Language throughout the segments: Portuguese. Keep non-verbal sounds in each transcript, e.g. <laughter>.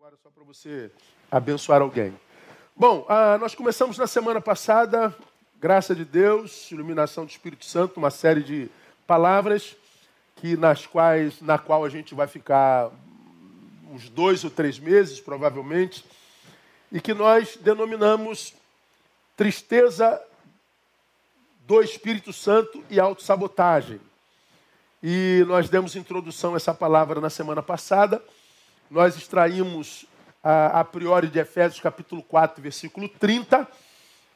agora só para você abençoar alguém. Bom, ah, nós começamos na semana passada, graça de Deus, iluminação do Espírito Santo, uma série de palavras que nas quais, na qual a gente vai ficar uns dois ou três meses, provavelmente, e que nós denominamos tristeza do Espírito Santo e autossabotagem. E nós demos introdução a essa palavra na semana passada nós extraímos a, a priori de Efésios capítulo 4, versículo 30,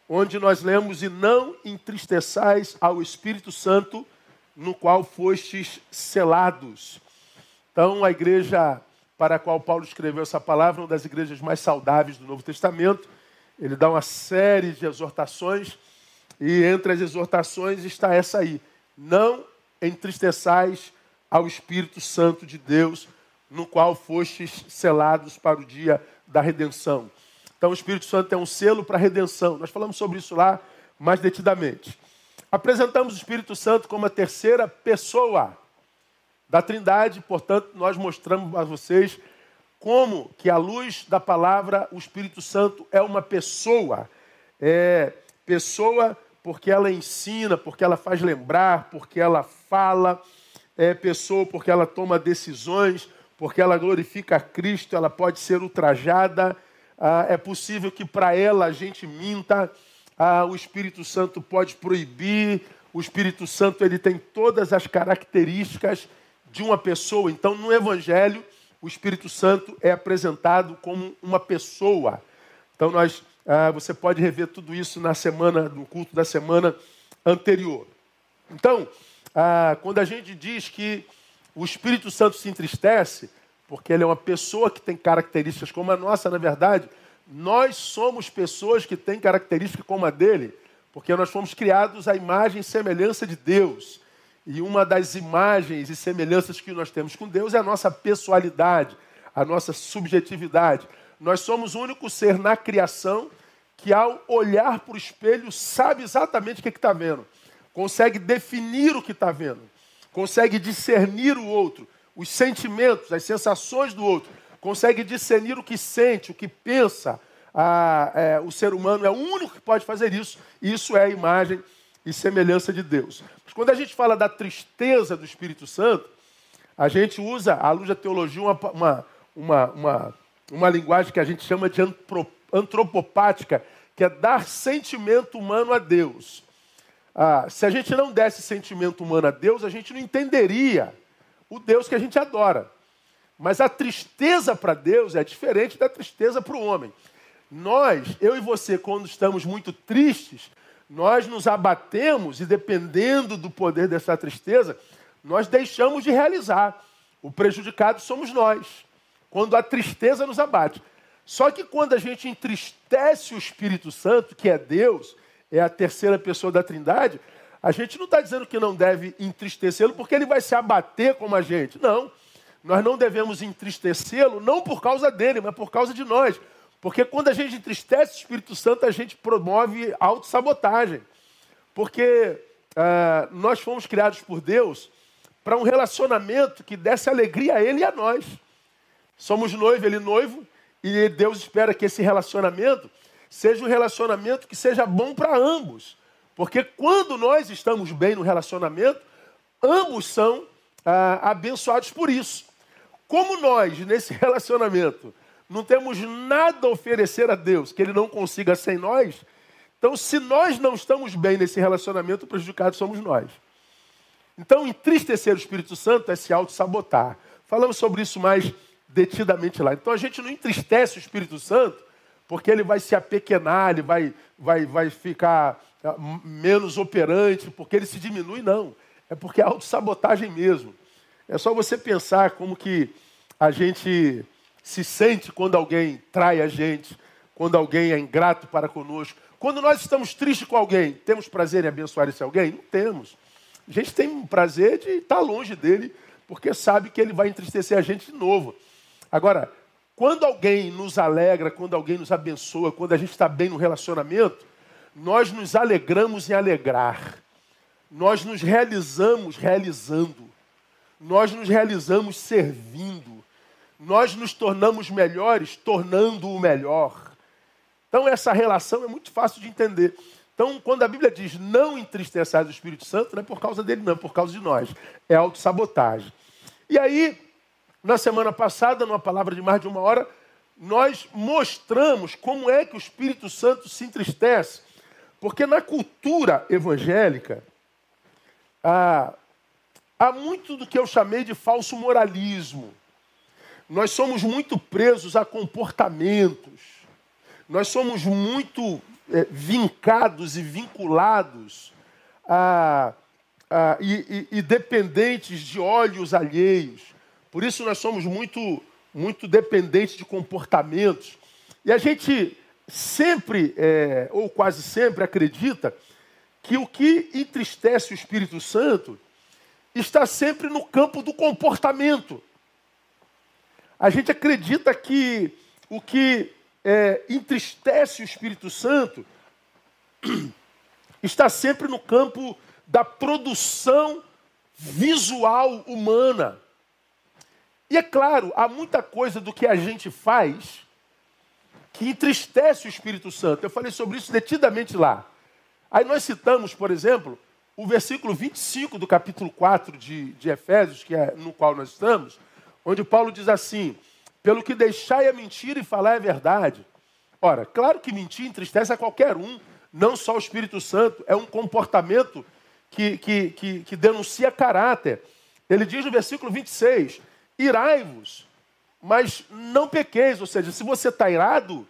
onde nós lemos: E não entristeçais ao Espírito Santo, no qual fostes selados. Então, a igreja para a qual Paulo escreveu essa palavra, uma das igrejas mais saudáveis do Novo Testamento, ele dá uma série de exortações, e entre as exortações está essa aí: Não entristeçais ao Espírito Santo de Deus, no qual fostes selados para o dia da redenção. Então, o Espírito Santo é um selo para a redenção. Nós falamos sobre isso lá mais detidamente. Apresentamos o Espírito Santo como a terceira pessoa da Trindade, portanto, nós mostramos a vocês como que à luz da palavra o Espírito Santo é uma pessoa. É pessoa porque ela ensina, porque ela faz lembrar, porque ela fala, é pessoa porque ela toma decisões, porque ela glorifica a Cristo, ela pode ser ultrajada, ah, é possível que para ela a gente minta, ah, o Espírito Santo pode proibir, o Espírito Santo ele tem todas as características de uma pessoa. Então, no Evangelho, o Espírito Santo é apresentado como uma pessoa. Então, nós, ah, você pode rever tudo isso na semana, no culto da semana anterior. Então, ah, quando a gente diz que o Espírito Santo se entristece porque ele é uma pessoa que tem características como a nossa, na verdade, nós somos pessoas que têm características como a dele, porque nós fomos criados à imagem e semelhança de Deus. E uma das imagens e semelhanças que nós temos com Deus é a nossa pessoalidade, a nossa subjetividade. Nós somos o único ser na criação que, ao olhar para o espelho, sabe exatamente o que está vendo, consegue definir o que está vendo consegue discernir o outro, os sentimentos, as sensações do outro, consegue discernir o que sente, o que pensa. É, o ser humano é o único que pode fazer isso, e isso é a imagem e semelhança de Deus. Mas quando a gente fala da tristeza do Espírito Santo, a gente usa, à luz da teologia, uma, uma, uma, uma, uma linguagem que a gente chama de antropopática, que é dar sentimento humano a Deus. Ah, se a gente não desse sentimento humano a Deus, a gente não entenderia o Deus que a gente adora. Mas a tristeza para Deus é diferente da tristeza para o homem. Nós, eu e você, quando estamos muito tristes, nós nos abatemos e, dependendo do poder dessa tristeza, nós deixamos de realizar. O prejudicado somos nós, quando a tristeza nos abate. Só que quando a gente entristece o Espírito Santo, que é Deus, é a terceira pessoa da Trindade, a gente não está dizendo que não deve entristecê-lo porque ele vai se abater como a gente. Não. Nós não devemos entristecê-lo não por causa dele, mas por causa de nós. Porque quando a gente entristece o Espírito Santo, a gente promove autossabotagem. Porque ah, nós fomos criados por Deus para um relacionamento que desse alegria a Ele e a nós. Somos noivo, Ele noivo, e Deus espera que esse relacionamento seja um relacionamento que seja bom para ambos. Porque quando nós estamos bem no relacionamento, ambos são ah, abençoados por isso. Como nós, nesse <laughs> relacionamento, não temos nada a oferecer a Deus que Ele não consiga sem nós, então, se nós não estamos bem nesse relacionamento, prejudicados somos nós. Então, entristecer o Espírito Santo é se auto-sabotar. Falamos sobre isso mais detidamente lá. Então, a gente não entristece o Espírito Santo porque ele vai se apequenar, ele vai, vai, vai ficar ah, menos operante, porque ele se diminui, não. É porque é autossabotagem mesmo. É só você pensar como que a gente se sente quando alguém trai a gente, quando alguém é ingrato para conosco. Quando nós estamos tristes com alguém, temos prazer em abençoar esse alguém? Não temos. A gente tem prazer de estar longe dele, porque sabe que ele vai entristecer a gente de novo. Agora, quando alguém nos alegra, quando alguém nos abençoa, quando a gente está bem no relacionamento, nós nos alegramos em alegrar. Nós nos realizamos realizando. Nós nos realizamos servindo. nós nos tornamos melhores tornando o melhor. Então, essa relação é muito fácil de entender. Então, quando a Bíblia diz não entristeçais o Espírito Santo, não é por causa dele, não, é por causa de nós. É autossabotagem. E aí, na semana passada, numa palavra de mais de uma hora, nós mostramos como é que o Espírito Santo se entristece. Porque na cultura evangélica, há, há muito do que eu chamei de falso moralismo. Nós somos muito presos a comportamentos. Nós somos muito é, vincados e vinculados a, a e, e, e dependentes de olhos alheios. Por isso nós somos muito muito dependente de comportamentos. E a gente sempre, é, ou quase sempre, acredita que o que entristece o Espírito Santo está sempre no campo do comportamento. A gente acredita que o que é, entristece o Espírito Santo <clears throat> está sempre no campo da produção visual humana. E é claro, há muita coisa do que a gente faz que entristece o Espírito Santo. Eu falei sobre isso detidamente lá. Aí nós citamos, por exemplo, o versículo 25 do capítulo 4 de, de Efésios, que é no qual nós estamos, onde Paulo diz assim: pelo que deixai a mentira e falar a verdade. Ora, claro que mentir entristece a qualquer um, não só o Espírito Santo, é um comportamento que, que, que, que denuncia caráter. Ele diz no versículo 26: irai-vos, mas não pequeis. Ou seja, se você está irado,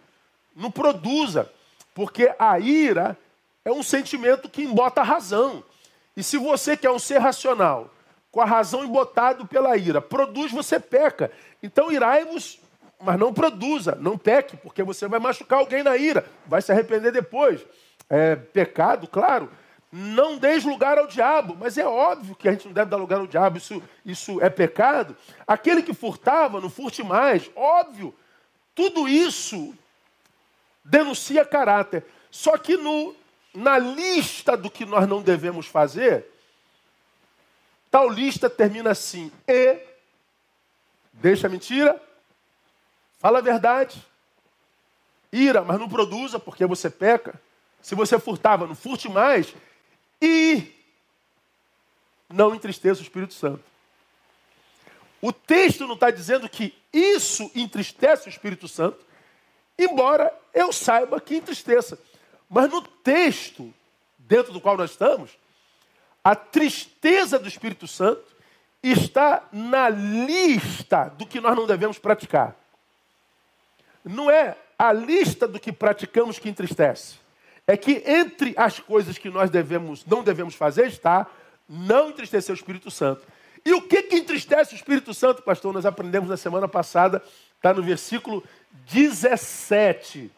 não produza, porque a ira é um sentimento que embota a razão. E se você quer um ser racional, com a razão embotado pela ira, produz, você peca. Então irai-vos, mas não produza, não peque, porque você vai machucar alguém na ira, vai se arrepender depois. É pecado, claro, não deis lugar ao diabo, mas é óbvio que a gente não deve dar lugar ao diabo, isso, isso é pecado. Aquele que furtava, não furte mais, óbvio. Tudo isso denuncia caráter. Só que no, na lista do que nós não devemos fazer, tal lista termina assim: e deixa mentira, fala a verdade, ira, mas não produza porque você peca. Se você furtava, não furte mais e não entristeça o Espírito Santo. O texto não está dizendo que isso entristece o Espírito Santo, embora eu saiba que entristeça. Mas no texto, dentro do qual nós estamos, a tristeza do Espírito Santo está na lista do que nós não devemos praticar. Não é a lista do que praticamos que entristece é que entre as coisas que nós devemos, não devemos fazer está não entristecer o Espírito Santo. E o que, que entristece o Espírito Santo, pastor? Nós aprendemos na semana passada, está no versículo 17.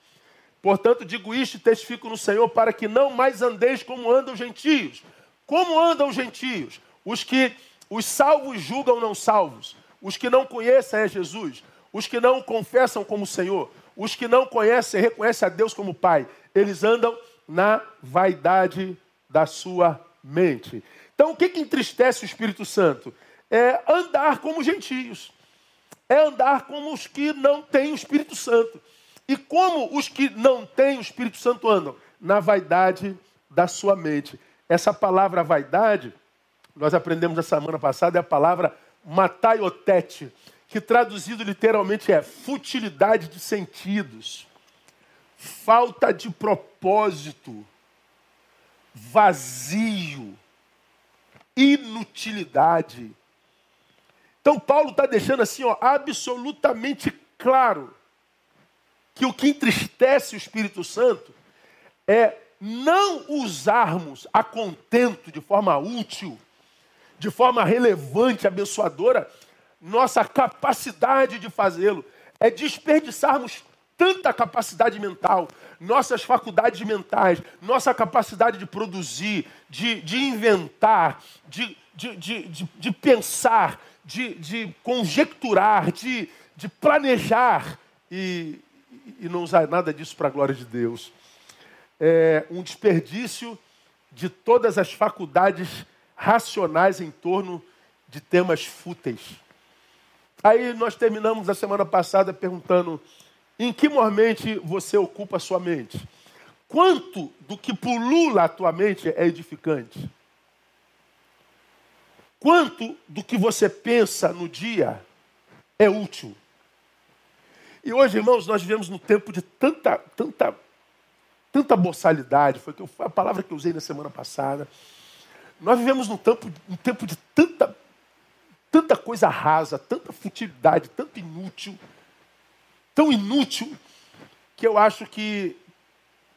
Portanto, digo isto e testifico no Senhor para que não mais andeis como andam os gentios. Como andam os gentios? Os que os salvos julgam não salvos, os que não conhecem a Jesus, os que não o confessam como Senhor, os que não conhecem, reconhecem a Deus como Pai eles andam na vaidade da sua mente. Então, o que, que entristece o Espírito Santo? É andar como gentios. É andar como os que não têm o Espírito Santo. E como os que não têm o Espírito Santo andam? Na vaidade da sua mente. Essa palavra vaidade, nós aprendemos na semana passada, é a palavra mataiotete, que traduzido literalmente é futilidade de sentidos falta de propósito, vazio, inutilidade. Então Paulo está deixando assim, ó, absolutamente claro que o que entristece o Espírito Santo é não usarmos a contento de forma útil, de forma relevante, abençoadora, nossa capacidade de fazê-lo. É desperdiçarmos tanta capacidade mental, nossas faculdades mentais, nossa capacidade de produzir, de, de inventar, de, de, de, de, pensar, de, de conjecturar, de, de planejar e, e não usar nada disso para a glória de Deus. É um desperdício de todas as faculdades racionais em torno de temas fúteis. Aí nós terminamos a semana passada perguntando em que momento você ocupa a sua mente. Quanto do que pulula a tua mente é edificante? Quanto do que você pensa no dia é útil? E hoje, irmãos, nós vivemos num tempo de tanta, tanta, tanta boçalidade, foi a palavra que eu usei na semana passada. Nós vivemos num tempo, num tempo de tanta, tanta coisa rasa, tanta futilidade, tanto inútil, tão inútil, que eu acho que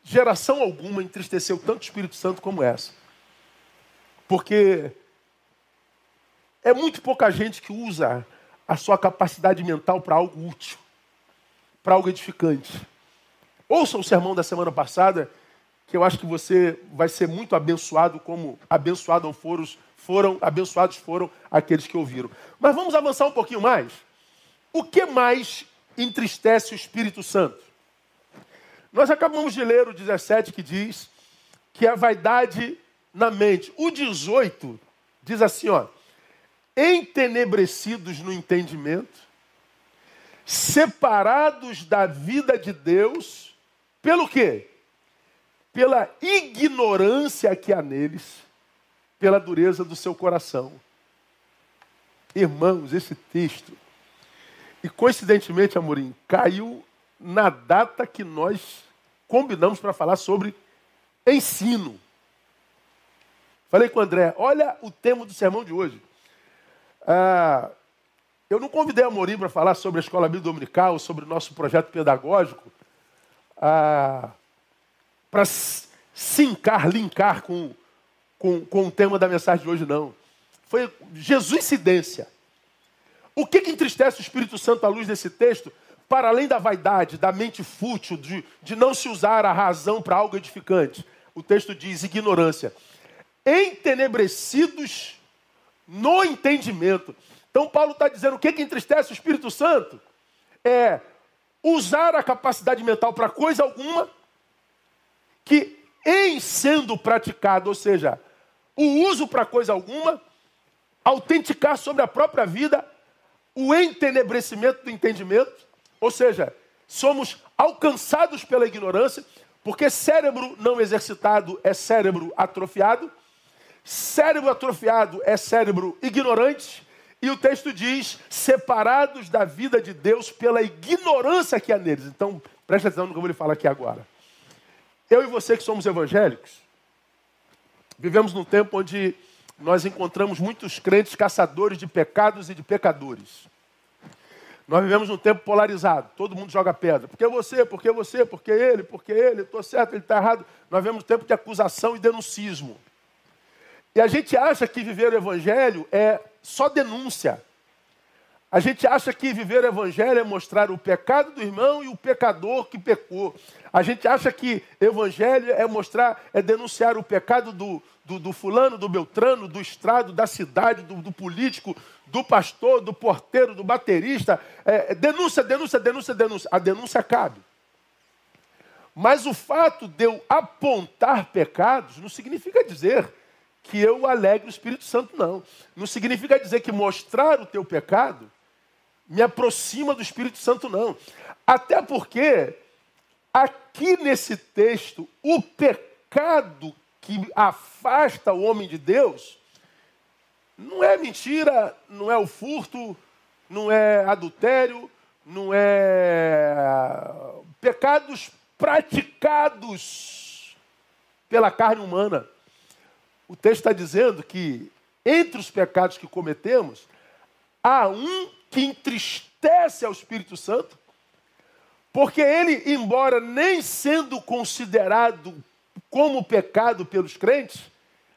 geração alguma entristeceu tanto o Espírito Santo como essa. Porque é muito pouca gente que usa a sua capacidade mental para algo útil, para algo edificante. Ouça o sermão da semana passada, que eu acho que você vai ser muito abençoado, como abençoados foram, foram, abençoados foram aqueles que ouviram. Mas vamos avançar um pouquinho mais. O que mais entristece o Espírito Santo? Nós acabamos de ler o 17 que diz que a vaidade na mente. O 18 diz assim, ó: entenebrecidos no entendimento, separados da vida de Deus, pelo quê? Pela ignorância que há neles, pela dureza do seu coração. Irmãos, esse texto, e coincidentemente, Amorim, caiu na data que nós combinamos para falar sobre ensino. Falei com o André, olha o tema do sermão de hoje. Ah, eu não convidei a Morim para falar sobre a escola bíblica dominical, sobre o nosso projeto pedagógico, ah, para sincar, linkar com, com, com o tema da mensagem de hoje, não. Foi Jesuicidência. O que, que entristece o Espírito Santo à luz desse texto? Para além da vaidade, da mente fútil, de, de não se usar a razão para algo edificante. O texto diz ignorância. Entenebrecidos no entendimento. Então, Paulo está dizendo o que, que entristece o Espírito Santo? É usar a capacidade mental para coisa alguma que, em sendo praticado, ou seja, o uso para coisa alguma, autenticar sobre a própria vida o entenebrecimento do entendimento, ou seja, somos alcançados pela ignorância, porque cérebro não exercitado é cérebro atrofiado, Cérebro atrofiado é cérebro ignorante, e o texto diz: separados da vida de Deus pela ignorância que há neles. Então, preste atenção no que eu vou lhe falar aqui agora. Eu e você que somos evangélicos, vivemos num tempo onde nós encontramos muitos crentes caçadores de pecados e de pecadores. Nós vivemos num tempo polarizado, todo mundo joga pedra. Por que você, por que você, por que ele, por que ele, estou certo, ele está errado. Nós vivemos um tempo de acusação e denuncismo. E a gente acha que viver o evangelho é só denúncia. A gente acha que viver o evangelho é mostrar o pecado do irmão e o pecador que pecou. A gente acha que evangelho é mostrar, é denunciar o pecado do, do, do fulano, do beltrano, do estrado, da cidade, do, do, político, do pastor, do porteiro, do baterista. É, é denúncia, denúncia, denúncia, denúncia. A denúncia cabe. Mas o fato de eu apontar pecados não significa dizer que eu alegre o Espírito Santo, não. Não significa dizer que mostrar o teu pecado me aproxima do Espírito Santo, não. Até porque, aqui nesse texto, o pecado que afasta o homem de Deus não é mentira, não é o furto, não é adultério, não é pecados praticados pela carne humana. O texto está dizendo que entre os pecados que cometemos, há um que entristece ao Espírito Santo, porque ele, embora nem sendo considerado como pecado pelos crentes,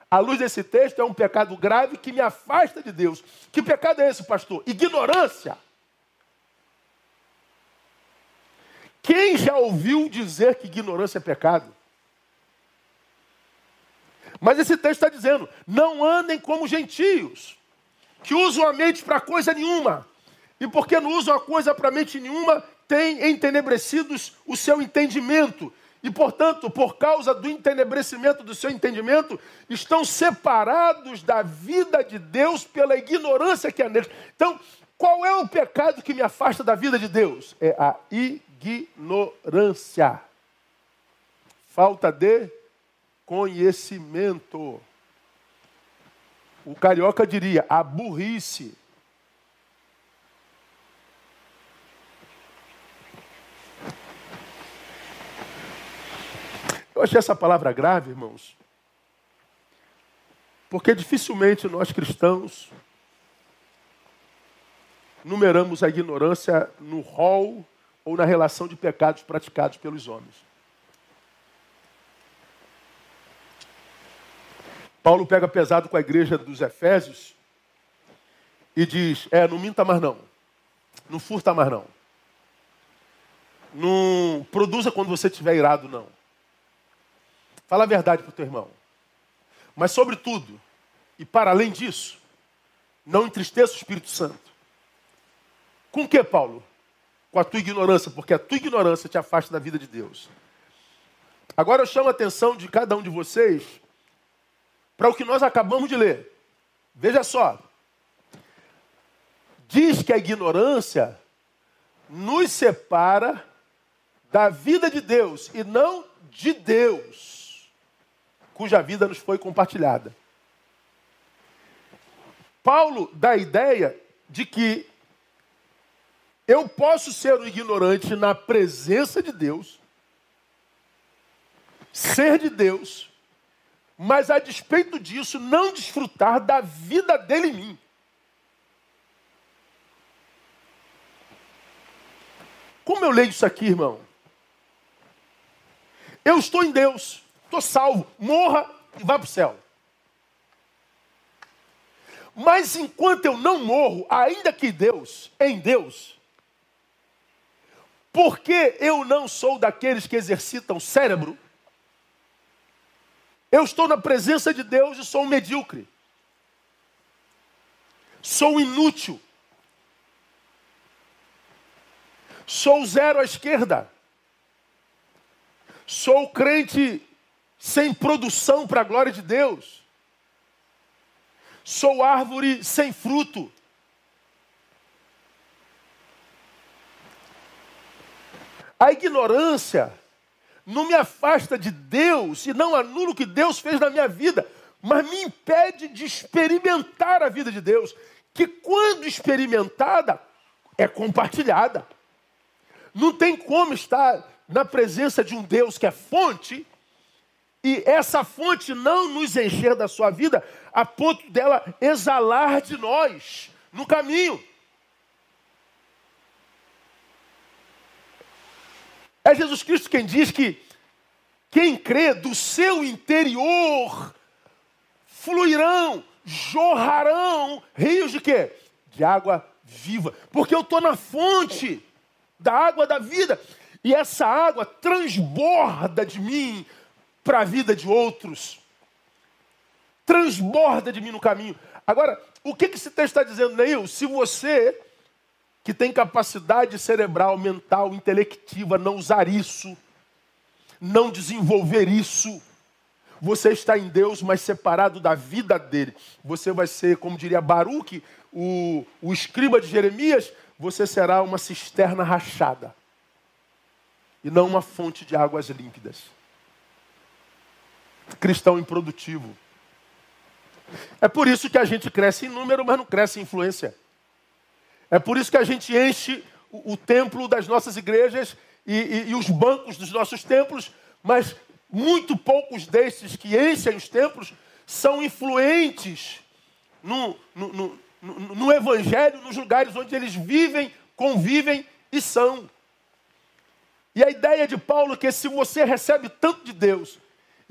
à luz desse texto, é um pecado grave que me afasta de Deus. Que pecado é esse, pastor? Ignorância. Quem já ouviu dizer que ignorância é pecado? Mas esse texto está dizendo: não andem como gentios, que usam a mente para coisa nenhuma. E porque não usam a coisa para mente nenhuma, tem entenebrecidos o seu entendimento. E, portanto, por causa do entenebrecimento do seu entendimento, estão separados da vida de Deus pela ignorância que há neles. Então, Qual é o pecado que me afasta da vida de Deus? É a ignorância. Falta de conhecimento. O carioca diria a burrice. Eu achei essa palavra grave, irmãos, porque dificilmente nós cristãos numeramos a ignorância no rol ou na relação de pecados praticados pelos homens. Paulo pega pesado com a igreja dos Efésios e diz: É, não minta mais não. Não furta mais não. Não produza quando você estiver irado, não. Fala a verdade para o teu irmão. Mas, sobretudo, e para além disso, não entristeça o Espírito Santo. Com que, Paulo? Com a tua ignorância, porque a tua ignorância te afasta da vida de Deus. Agora eu chamo a atenção de cada um de vocês para o que nós acabamos de ler. Veja só. Diz que a ignorância nos separa da vida de Deus e não de Deus, cuja vida nos foi compartilhada. Paulo dá a ideia de que eu posso ser um ignorante na presença de Deus, ser de Deus, mas a despeito disso, não desfrutar da vida dele em mim. Como eu leio isso aqui, irmão? Eu estou em Deus, estou salvo, morra e vá para o céu. Mas enquanto eu não morro, ainda que Deus, em Deus, porque eu não sou daqueles que exercitam cérebro, eu estou na presença de Deus e sou um medíocre. Sou inútil. Sou zero à esquerda. Sou crente sem produção para a glória de Deus. Sou árvore sem fruto. A ignorância não me afasta de Deus e não anula o que Deus fez na minha vida, mas me impede de experimentar a vida de Deus, que quando experimentada é compartilhada. Não tem como estar na presença de um Deus que é fonte e essa fonte não nos encher da sua vida a ponto dela exalar de nós no caminho. É Jesus Cristo quem diz que quem crê do seu interior fluirão, jorrarão rios de quê? De água viva. Porque eu estou na fonte da água da vida. E essa água transborda de mim para a vida de outros. Transborda de mim no caminho. Agora, o que, que esse texto está dizendo, Neil? Se você que tem capacidade cerebral, mental, intelectiva, não usar isso, não desenvolver isso, você está em Deus, mas separado da vida dele. Você vai ser, como diria Baruque, o, o escriba de Jeremias, você será uma cisterna rachada e não uma fonte de águas límpidas. Cristão improdutivo. É por isso que a gente cresce em número, mas não cresce em influência. É por isso que a gente enche o, o templo das nossas igrejas e, e, e os bancos dos nossos templos, mas muito poucos desses que enchem os templos são influentes no, no, no, no, Evangelho, nos lugares onde eles vivem, convivem e são. E a ideia de Paulo é que se você recebe tanto de Deus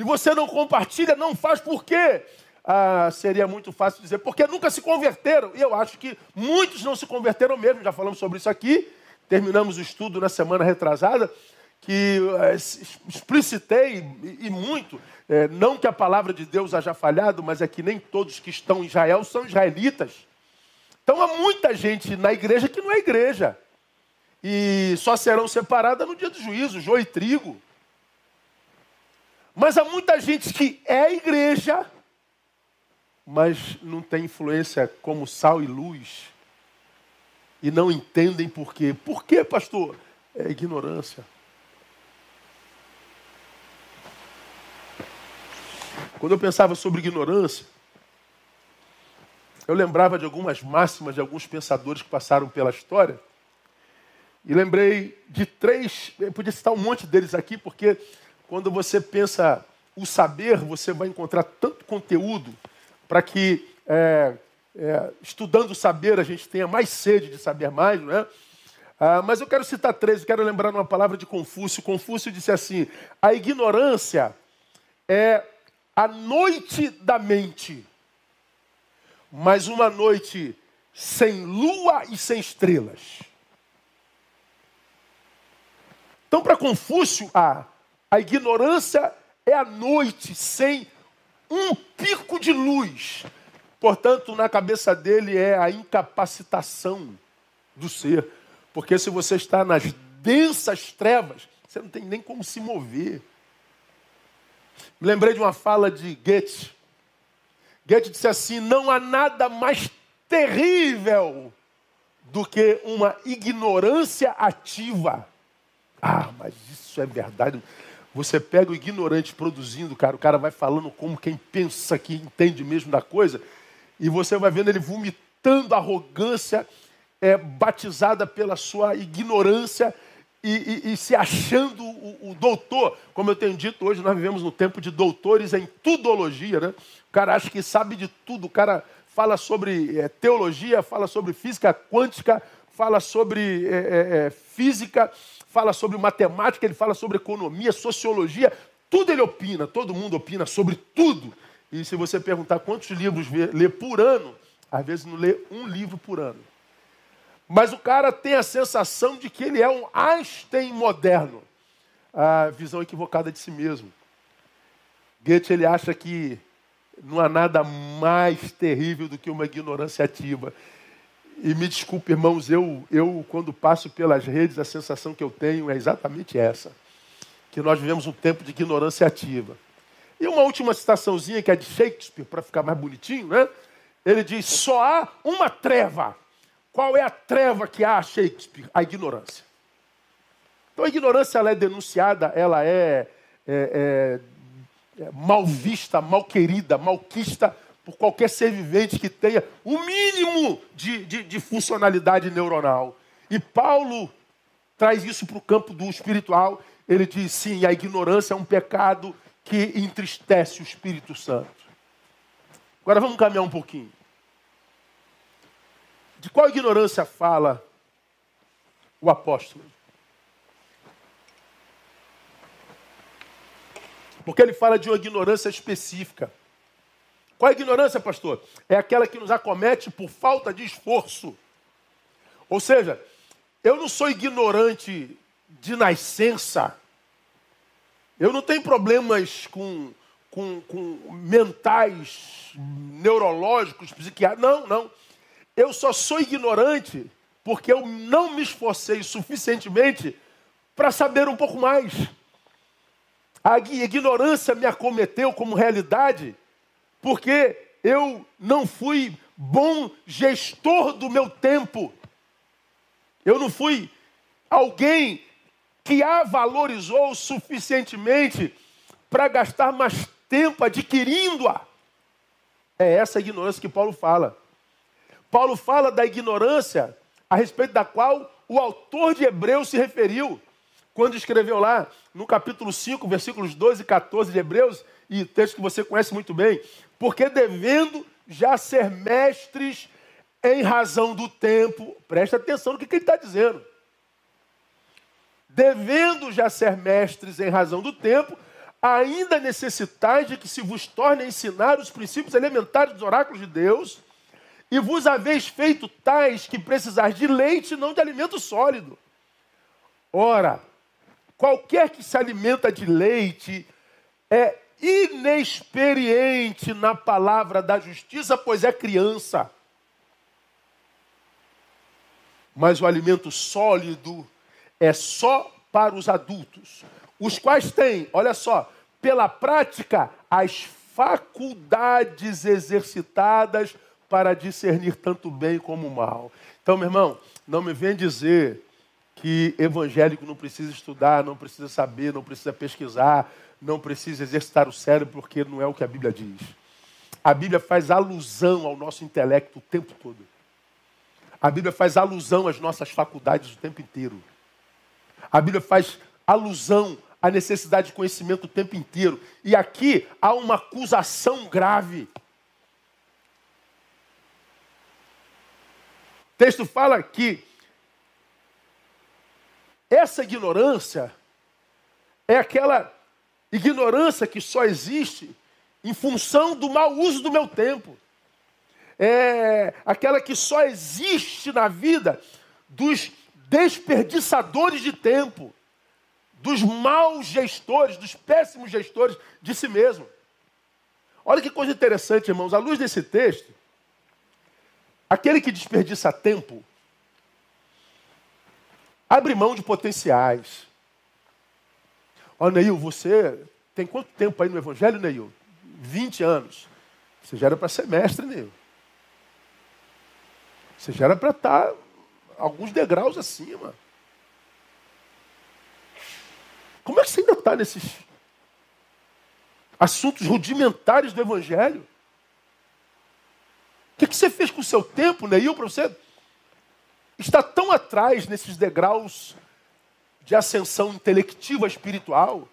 e você não compartilha, não faz por quê? ah, seria muito fácil dizer, porque nunca se converteram. E eu acho que muitos não se converteram mesmo, já falamos sobre isso aqui. Terminamos o estudo na semana retrasada, que é, explicitei e, e muito, é, não que a palavra de Deus haja falhado, mas é que nem todos que estão em Israel são israelitas. Então há muita gente na igreja que não é igreja. E só serão separadas no dia do juízo, joio e trigo. Mas há muita gente que é igreja, mas não tem influência como sal e luz. e não entendem por quê. Por quê, pastor? É ignorância. Quando eu pensava sobre ignorância, eu lembrava de algumas máximas de alguns pensadores que passaram pela história. E lembrei de três, eu podia citar um monte deles aqui, porque quando você pensa o saber, você vai encontrar tanto conteúdo para que, é, é, estudando o saber, a gente tenha mais sede de saber mais, não é? Ah, mas eu quero citar três, eu quero lembrar uma palavra de Confúcio. Confúcio disse assim: a ignorância é a noite da mente, mas uma noite sem lua e sem estrelas. Então, para Confúcio, a, a ignorância é a noite sem um pico de luz. Portanto, na cabeça dele é a incapacitação do ser. Porque se você está nas densas trevas, você não tem nem como se mover. Me lembrei de uma fala de Goethe. Goethe disse assim: não há nada mais terrível do que uma ignorância ativa. Ah, mas isso é verdade. Você pega o ignorante produzindo, cara, o cara vai falando como quem pensa que entende mesmo da coisa, e você vai vendo ele vomitando arrogância, é, batizada pela sua ignorância e, e, e se achando o, o, doutor. Como eu tenho dito, hoje nós vivemos no tempo de doutores em tudologia, né? O cara acha que sabe de tudo, o cara fala sobre é, teologia, fala sobre física quântica, fala sobre é, é, é física, fala sobre matemática, ele fala sobre economia, sociologia, tudo ele opina, todo mundo opina sobre tudo. E se você perguntar quantos livros lê por ano, às vezes não lê um livro por ano. Mas o cara tem a sensação de que ele é um Einstein moderno. A visão equivocada de si mesmo. Goethe ele acha que não há nada mais terrível do que uma ignorância ativa. E me desculpe, irmãos, eu, eu quando passo pelas redes, a sensação que eu tenho é exatamente essa. Que nós vivemos um tempo de ignorância ativa. E uma última citaçãozinha que é de Shakespeare, para ficar mais bonitinho, né? Ele diz: só há uma treva. Qual é a treva que há, Shakespeare? A ignorância. Então a ignorância ela é denunciada, ela é, é, é, é mal vista, mal querida, malquista por qualquer ser vivente que tenha o mínimo de, de, de funcionalidade neuronal. E Paulo traz isso para o campo do espiritual. Ele diz: sim, a ignorância é um pecado que entristece o Espírito Santo. Agora vamos caminhar um pouquinho. De qual ignorância fala o apóstolo? Porque ele fala de uma ignorância específica. Qual é a ignorância, pastor? É aquela que nos acomete por falta de esforço. Ou seja, eu não sou ignorante de nascença. Eu não tenho problemas com, com, com mentais, neurológicos, psiquiátricos. Não, não. Eu só sou ignorante porque eu não me esforcei suficientemente para saber um pouco mais. A ignorância me acometeu como realidade porque eu não fui bom gestor do meu tempo. Eu não fui alguém que a valorizou suficientemente para gastar mais tempo adquirindo-a. É essa ignorância que Paulo fala. Paulo fala da ignorância a respeito da qual o autor de Hebreus se referiu quando escreveu lá no capítulo 5, versículos 12 e 14 de Hebreus, e texto que você conhece muito bem, porque devendo já ser mestres em razão do tempo, presta atenção no que, que ele está dizendo. Devendo já ser mestres em razão do tempo, ainda necessitais de que se vos torne a ensinar os princípios elementares dos oráculos de Deus, e vos haveis feito tais que precisais de leite, não de alimento sólido. Ora, qualquer que se alimenta de leite é inexperiente na palavra da justiça, pois é criança. Mas o alimento sólido é só para os adultos, os quais têm, olha só, pela prática, as faculdades exercitadas para discernir tanto bem como mal. Então, meu irmão, não me vem dizer que evangélico não precisa estudar, não precisa saber, não precisa pesquisar, não precisa exercitar o cérebro, porque não é o que a Bíblia diz. A Bíblia faz alusão ao nosso intelecto o tempo todo. A Bíblia faz alusão às nossas faculdades o tempo inteiro. A Bíblia faz alusão à necessidade de conhecimento o tempo inteiro. E aqui há uma acusação grave. O texto fala que essa ignorância é aquela ignorância que só existe em função do mau uso do meu tempo. É aquela que só existe na vida dos desperdiçadores de tempo, dos maus gestores, dos péssimos gestores de si mesmo. Olha que coisa interessante, irmãos, à luz desse texto, aquele que desperdiça tempo abre mão de potenciais. Olha, Neil, você tem quanto tempo aí no Evangelho, Neil? 20 anos. Você já era para ser mestre, Neil. Você já era para estar tá alguns degraus acima. Como é que você ainda está nesses assuntos rudimentares do Evangelho? O que, que você fez com o seu tempo, Neil, para você estar tão atrás nesses degraus de ascensão intelectiva espiritual?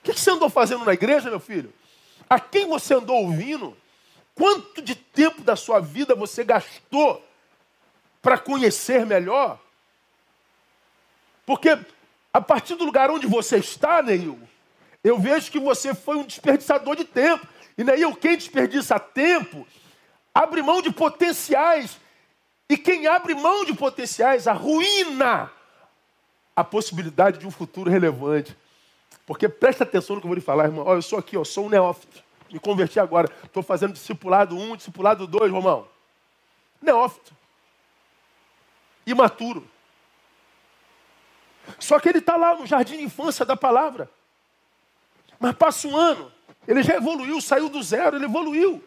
O que você andou fazendo na igreja, meu filho? A quem você andou ouvindo? Quanto de tempo da sua vida você gastou para conhecer melhor? Porque a partir do lugar onde você está, Neil, eu vejo que você foi um desperdiçador de tempo. E Neil, quem desperdiça tempo, abre mão de potenciais. E quem abre mão de potenciais arruína a possibilidade de um futuro relevante. Porque presta atenção no que eu vou lhe falar, irmão. Olha, eu sou aqui, ó, sou um neófito. Me converti agora. Estou fazendo discipulado 1, discipulado 2, Romão. Neófito. Imaturo. Só que ele está lá no jardim de infância da palavra. Mas passa um ano, ele já evoluiu, saiu do zero, ele evoluiu.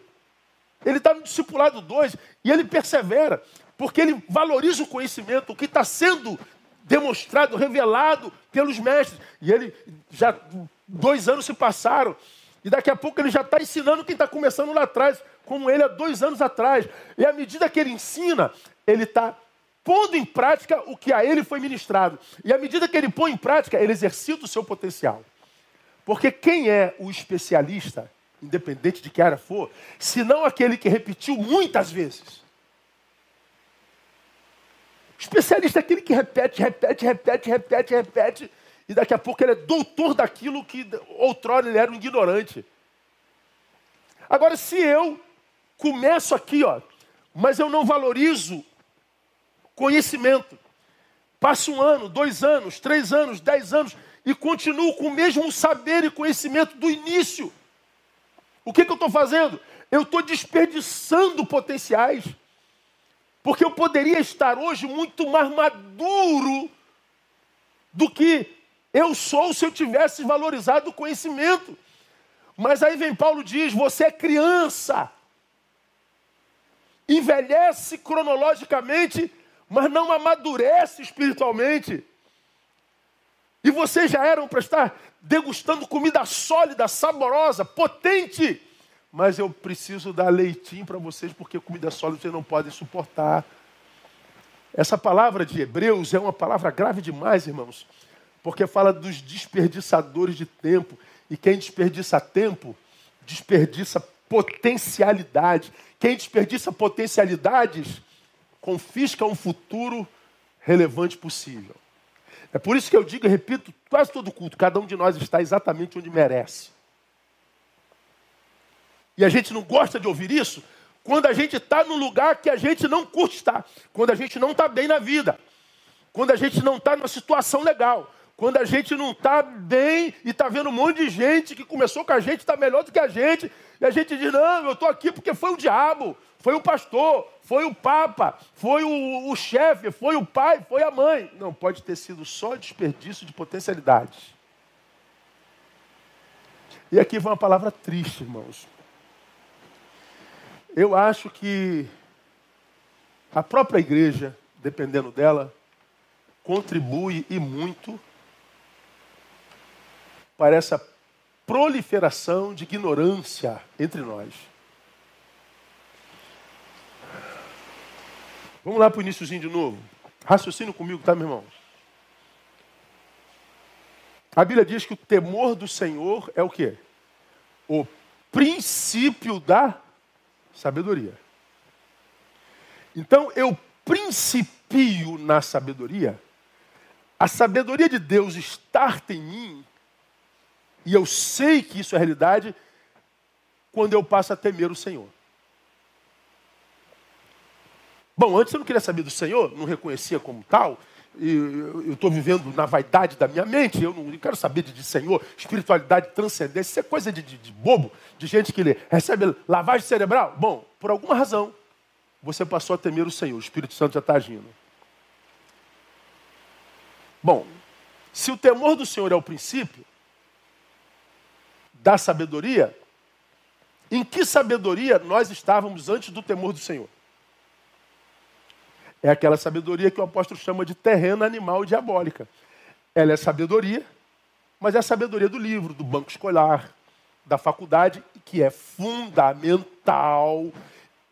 Ele está no discipulado 2 e ele persevera, porque ele valoriza o conhecimento, o que está sendo demonstrado, revelado pelos mestres. E ele já dois anos se passaram. E daqui a pouco ele já está ensinando quem está começando lá atrás, como ele há dois anos atrás. E à medida que ele ensina, ele está pondo em prática o que a ele foi ministrado. E à medida que ele põe em prática, ele exercita o seu potencial. Porque quem é o especialista, independente de que área for, se não aquele que repetiu muitas vezes? Especialista é aquele que repete, repete, repete, repete, repete, e daqui a pouco ele é doutor daquilo que outrora ele era um ignorante. Agora, se eu começo aqui, ó, mas eu não valorizo conhecimento, passo um ano, dois anos, três anos, dez anos, e continuo com o mesmo saber e conhecimento do início. O que, que eu estou fazendo? Eu estou desperdiçando potenciais. Porque eu poderia estar hoje muito mais maduro do que eu sou se eu tivesse valorizado o conhecimento. Mas aí vem Paulo diz: você é criança, envelhece cronologicamente, mas não amadurece espiritualmente. E vocês já eram para estar degustando comida sólida, saborosa, potente mas eu preciso dar leitinho para vocês, porque comida sólida vocês não podem suportar. Essa palavra de Hebreus é uma palavra grave demais, irmãos, porque fala dos desperdiçadores de tempo. E quem desperdiça tempo, desperdiça potencialidade. Quem desperdiça potencialidades, confisca um futuro relevante possível. É por isso que eu digo e repito quase todo culto: cada um de nós está exatamente onde merece. E a gente não gosta de ouvir isso quando a gente está num lugar que a gente não curte estar, quando a gente não está bem na vida, quando a gente não está numa situação legal, quando a gente não está bem e está vendo um monte de gente que começou com a gente, está melhor do que a gente, e a gente diz: não, eu estou aqui porque foi o diabo, foi o pastor, foi o papa, foi o, o chefe, foi o pai, foi a mãe. Não, pode ter sido só desperdício de potencialidades. E aqui vai uma palavra triste, irmãos. Eu acho que A própria igreja, dependendo dela, contribui e muito para essa proliferação de ignorância entre nós. Vamos lá para o iníciozinho de novo. Raciocínio comigo, tá, meu irmão? A Bíblia diz que o temor do Senhor é o quê? O princípio da sabedoria. Então eu principio na sabedoria. A sabedoria de Deus estar em mim, e eu sei que isso é realidade, quando eu passo a temer o Senhor. Bom, antes eu não queria saber do Senhor, não reconhecia como tal, e eu estou vivendo na vaidade da minha mente, eu não quero saber de, de Senhor, espiritualidade, transcendência, isso é coisa de, de, de bobo, de gente que recebe lavagem cerebral. Bom, por alguma razão, você passou a temer o Senhor, o Espírito Santo já está agindo. Bom, se o temor do Senhor é o princípio da sabedoria, em que sabedoria nós estávamos antes do temor do Senhor? É aquela sabedoria que o apóstolo chama de terrena animal e diabólica. Ela é sabedoria, mas é a sabedoria do livro, do banco escolar, da faculdade, que é fundamental,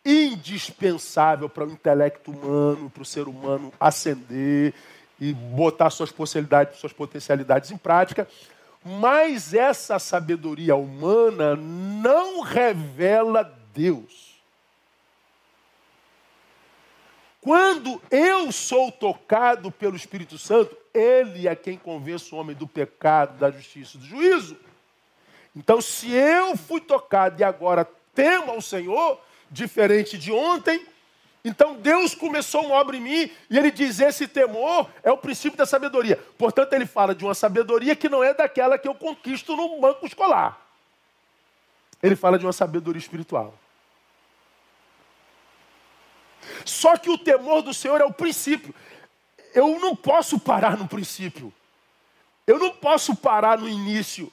indispensável para o intelecto humano, para o ser humano ascender e botar suas possibilidades, suas potencialidades em prática. Mas essa sabedoria humana não revela Deus. Quando eu sou tocado pelo Espírito Santo, ele é quem convence o homem do pecado, da justiça e do juízo. Então, se eu fui tocado e agora temo ao Senhor, diferente de ontem, então Deus começou uma obra em mim e ele diz: esse temor é o princípio da sabedoria. Portanto, ele fala de uma sabedoria que não é daquela que eu conquisto no banco escolar. Ele fala de uma sabedoria espiritual. Só que o temor do Senhor é o princípio. Eu não posso parar no princípio. Eu não posso parar no início.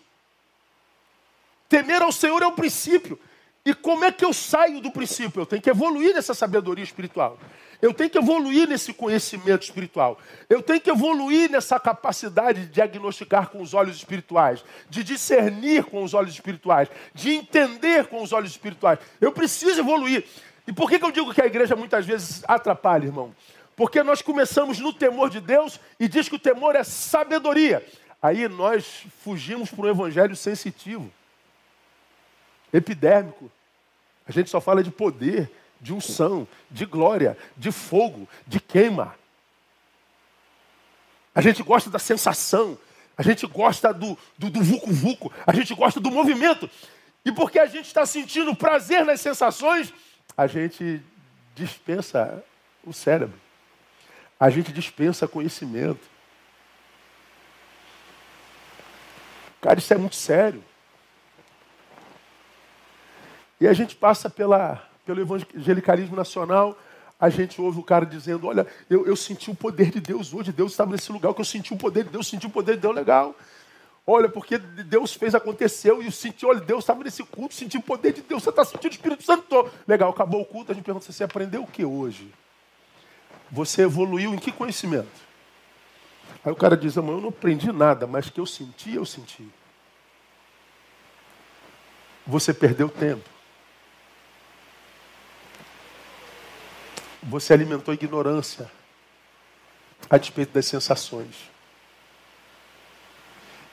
Temer ao Senhor é o princípio. E como é que eu saio do princípio? Eu tenho que evoluir nessa sabedoria espiritual. Eu tenho que evoluir nesse conhecimento espiritual. Eu tenho que evoluir nessa capacidade de diagnosticar com os olhos espirituais, de discernir com os olhos espirituais, de entender com os olhos espirituais. Eu preciso evoluir. E por que, que eu digo que a igreja muitas vezes atrapalha, irmão? Porque nós começamos no temor de Deus e diz que o temor é sabedoria. Aí nós fugimos para um evangelho sensitivo, epidérmico. A gente só fala de poder, de unção, de glória, de fogo, de queima. A gente gosta da sensação, a gente gosta do, do, do vucu-vucu, a gente gosta do movimento. E porque a gente está sentindo prazer nas sensações, a gente dispensa o cérebro. A gente dispensa conhecimento. Cara, isso é muito sério. E a gente passa pela, pelo evangelicalismo nacional, a gente ouve o cara dizendo: Olha, eu, eu senti o poder de Deus hoje, Deus estava nesse lugar que eu senti o poder de Deus, senti o poder de Deus legal. Olha, porque Deus fez, aconteceu, e eu senti, olha, Deus estava nesse culto, senti o poder de Deus, você está sentindo o Espírito Santo. Legal, acabou o culto, a gente pergunta, você aprendeu o que hoje? Você evoluiu em que conhecimento? Aí o cara diz, eu não aprendi nada, mas que eu senti, eu senti. Você perdeu tempo. Você alimentou ignorância a despeito das sensações.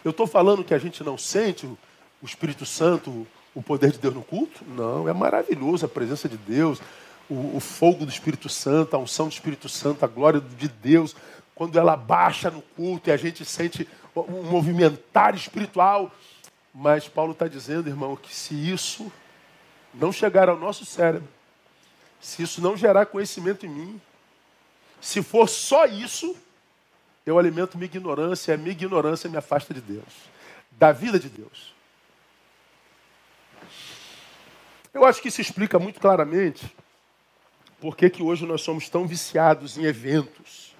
Eu estou falando que a gente não sente o Espírito Santo, o poder de Deus no culto? Não, é maravilhoso a presença de Deus, o, o fogo do Espírito Santo, a unção do Espírito Santo, a glória de Deus, quando ela baixa no culto e a gente sente um movimentar espiritual. Mas Paulo está dizendo, irmão, que se isso não chegar ao nosso cérebro, se isso não gerar conhecimento em mim, se for só isso, eu alimento minha ignorância, a minha ignorância me afasta de Deus, da vida de Deus. Eu acho que isso explica muito claramente por que hoje nós somos tão viciados em eventos.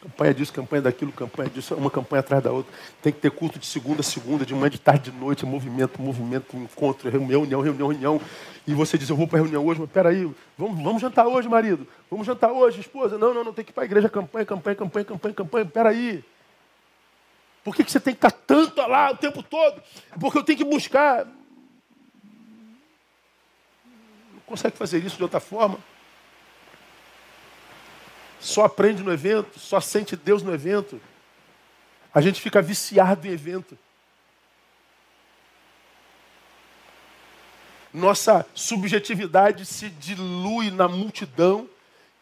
Campanha disso, campanha daquilo, campanha disso, uma campanha atrás da outra. Tem que ter culto de segunda a segunda, de manhã, de tarde, de noite, movimento, movimento, encontro, reunião, reunião, reunião. E você diz, eu vou para a reunião hoje, mas peraí, vamos, vamos jantar hoje, marido. Vamos jantar hoje, esposa. Não, não, não, tem que ir para a igreja, campanha, campanha, campanha, campanha, campanha. Peraí. Por que, que você tem que estar tanto lá o tempo todo? Porque eu tenho que buscar. Não consegue fazer isso de outra forma só aprende no evento, só sente Deus no evento. A gente fica viciado em evento. Nossa subjetividade se dilui na multidão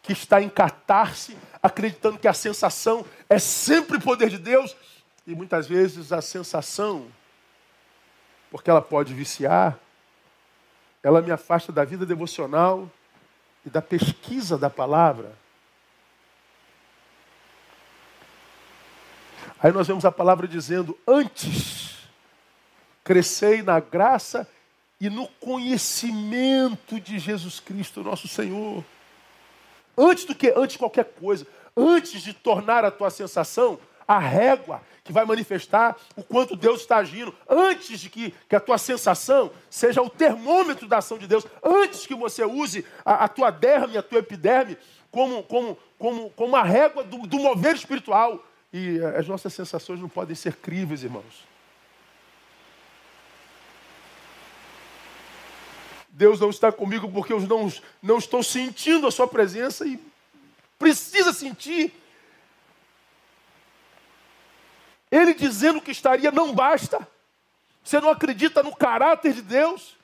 que está em catarse, acreditando que a sensação é sempre poder de Deus. E muitas vezes a sensação, porque ela pode viciar, ela me afasta da vida devocional e da pesquisa da palavra. Aí nós vemos a palavra dizendo: antes, crescei na graça e no conhecimento de Jesus Cristo, nosso Senhor. Antes do que, antes de qualquer coisa, antes de tornar a tua sensação a régua que vai manifestar o quanto Deus está agindo, antes de que, que a tua sensação seja o termômetro da ação de Deus, antes que você use a, a tua derme, a tua epiderme, como, como, como, como a régua do, do mover espiritual. E as nossas sensações não podem ser críveis, irmãos. Deus não está comigo porque eu não, não estou sentindo a sua presença e precisa sentir. Ele dizendo que estaria não basta. Você não acredita no caráter de Deus?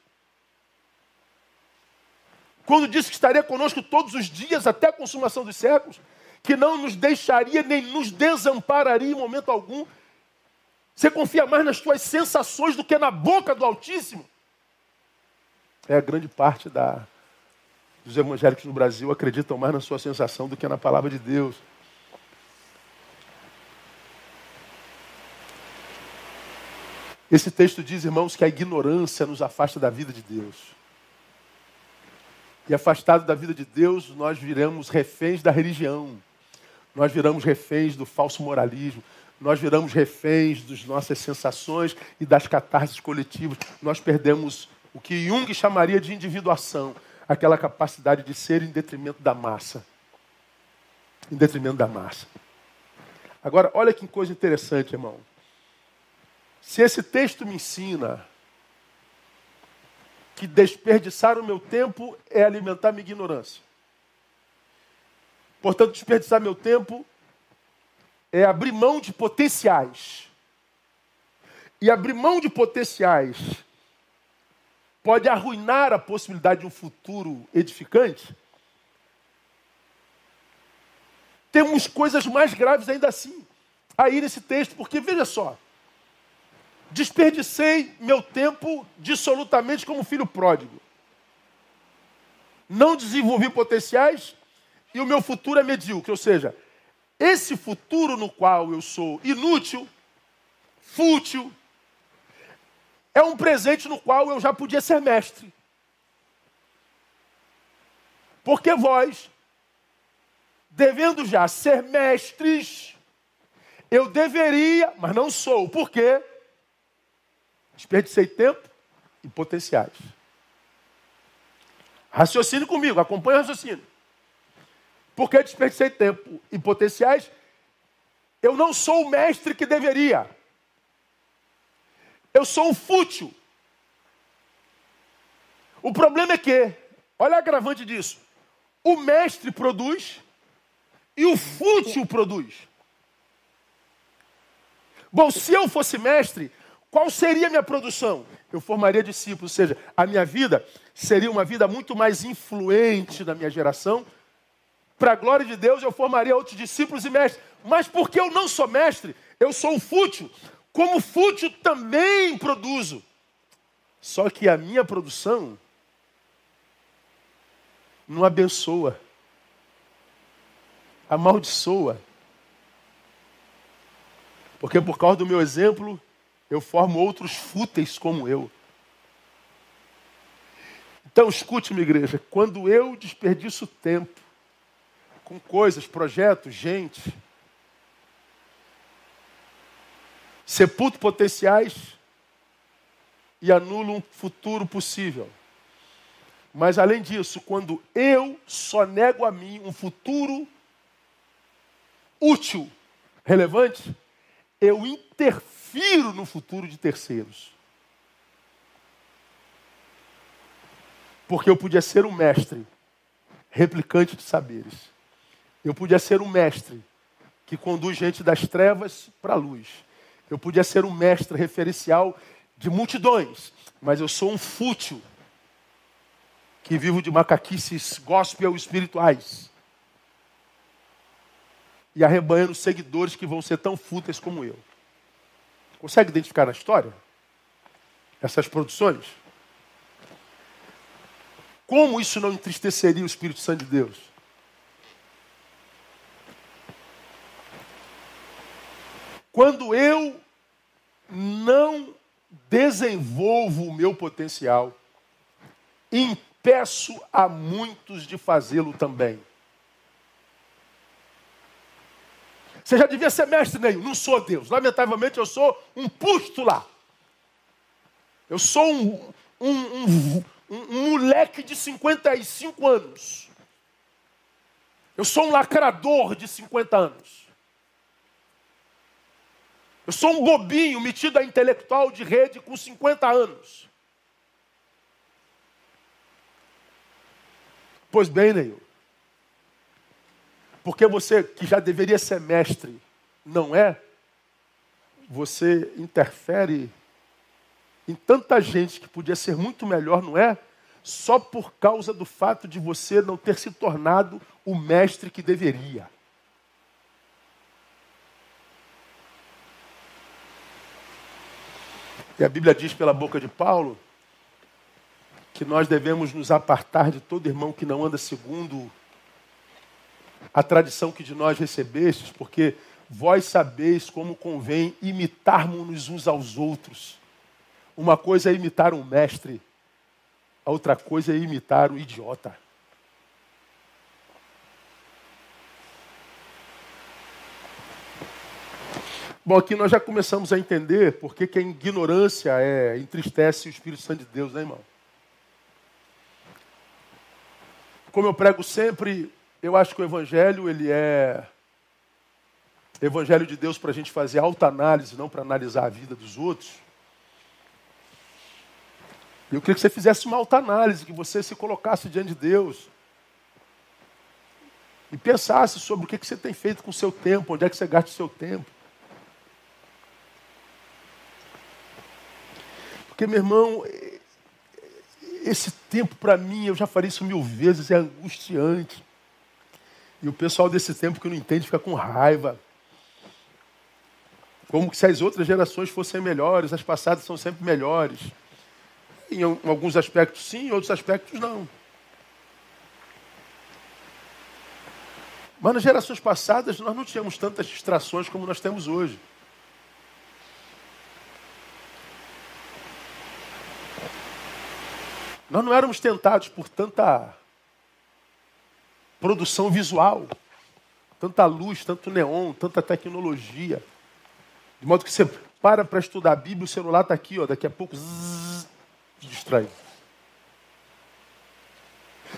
Quando disse que estaria conosco todos os dias até a consumação dos séculos que não nos deixaria nem nos desampararia em momento algum. Você confia mais nas suas sensações do que na boca do Altíssimo? É a grande parte da, dos evangélicos no Brasil acreditam mais na sua sensação do que na palavra de Deus. Esse texto diz, irmãos, que a ignorância nos afasta da vida de Deus. E afastado da vida de Deus, nós viramos reféns da religião. Nós viramos reféns do falso moralismo. Nós viramos reféns das nossas sensações e das catarses coletivas. Nós perdemos o que Jung chamaria de individuação, aquela capacidade de ser em detrimento da massa. Em detrimento da massa. Agora, olha que coisa interessante, irmão. Se esse texto me ensina que desperdiçar o meu tempo é alimentar minha ignorância. Portanto, desperdiçar meu tempo é abrir mão de potenciais. E abrir mão de potenciais pode arruinar a possibilidade de um futuro edificante. Temos coisas mais graves ainda assim, aí nesse texto, porque veja só, desperdicei meu tempo dissolutamente como filho pródigo. Não desenvolvi potenciais, e o meu futuro é medíocre. Ou seja, esse futuro no qual eu sou inútil, fútil, é um presente no qual eu já podia ser mestre. Porque vós, devendo já ser mestres, eu deveria, mas não sou. Por quê? Desperdicei tempo e potenciais. Raciocine comigo, acompanhe o raciocínio. Porque eu desperdicei tempo e potenciais. Eu não sou o mestre que deveria. Eu sou um fútil. O problema é que, olha a agravante disso: o mestre produz e o fútil produz. Bom, se eu fosse mestre, qual seria a minha produção? Eu formaria discípulos, ou seja, a minha vida seria uma vida muito mais influente na minha geração para a glória de Deus, eu formaria outros discípulos e mestres. Mas porque eu não sou mestre, eu sou fútil. Como fútil também produzo. Só que a minha produção não abençoa, amaldiçoa. Porque por causa do meu exemplo, eu formo outros fúteis como eu. Então escute-me, igreja, quando eu desperdiço tempo com coisas, projetos, gente, sepulto potenciais e anulo um futuro possível. Mas além disso, quando eu só nego a mim um futuro útil, relevante, eu interfiro no futuro de terceiros. Porque eu podia ser um mestre, replicante de saberes. Eu podia ser um mestre que conduz gente das trevas para a luz. Eu podia ser um mestre referencial de multidões, mas eu sou um fútil que vivo de macaquices gospel espirituais. E arrebanhando seguidores que vão ser tão fúteis como eu. Consegue identificar na história? Essas produções? Como isso não entristeceria o Espírito Santo de Deus? Quando eu não desenvolvo o meu potencial, impeço a muitos de fazê-lo também. Você já devia ser mestre nenhum, não sou Deus. Lamentavelmente eu sou um pústula. Eu sou um, um, um, um, moleque de 55 anos. Eu sou um lacrador de 50 anos. Eu sou um bobinho metido a intelectual de rede com 50 anos. Pois bem, Neil. Porque você que já deveria ser mestre, não é? Você interfere em tanta gente que podia ser muito melhor, não é? Só por causa do fato de você não ter se tornado o mestre que deveria. E a Bíblia diz pela boca de Paulo que nós devemos nos apartar de todo irmão que não anda segundo a tradição que de nós recebestes, porque vós sabeis como convém imitarmos uns aos outros. Uma coisa é imitar um mestre, a outra coisa é imitar um idiota. Bom, aqui nós já começamos a entender por que, a ignorância é, entristece o Espírito Santo de Deus, né, irmão? Como eu prego sempre, eu acho que o Evangelho ele é Evangelho de Deus para a gente fazer alta análise, não para analisar a vida dos outros. Eu queria que você fizesse uma alta análise, que você se colocasse diante de Deus e pensasse sobre o que você tem feito com o seu tempo, onde é que você gasta o seu tempo. Porque, meu irmão, esse tempo para mim, eu já falei isso mil vezes, é angustiante. E o pessoal desse tempo que não entende fica com raiva. Como se as outras gerações fossem melhores, as passadas são sempre melhores. Em alguns aspectos sim, em outros aspectos não. Mas nas gerações passadas nós não tínhamos tantas distrações como nós temos hoje. Nós não éramos tentados por tanta produção visual, tanta luz, tanto neon, tanta tecnologia. De modo que você para para estudar a Bíblia, o celular está aqui, ó, daqui a pouco zzz, te distrai.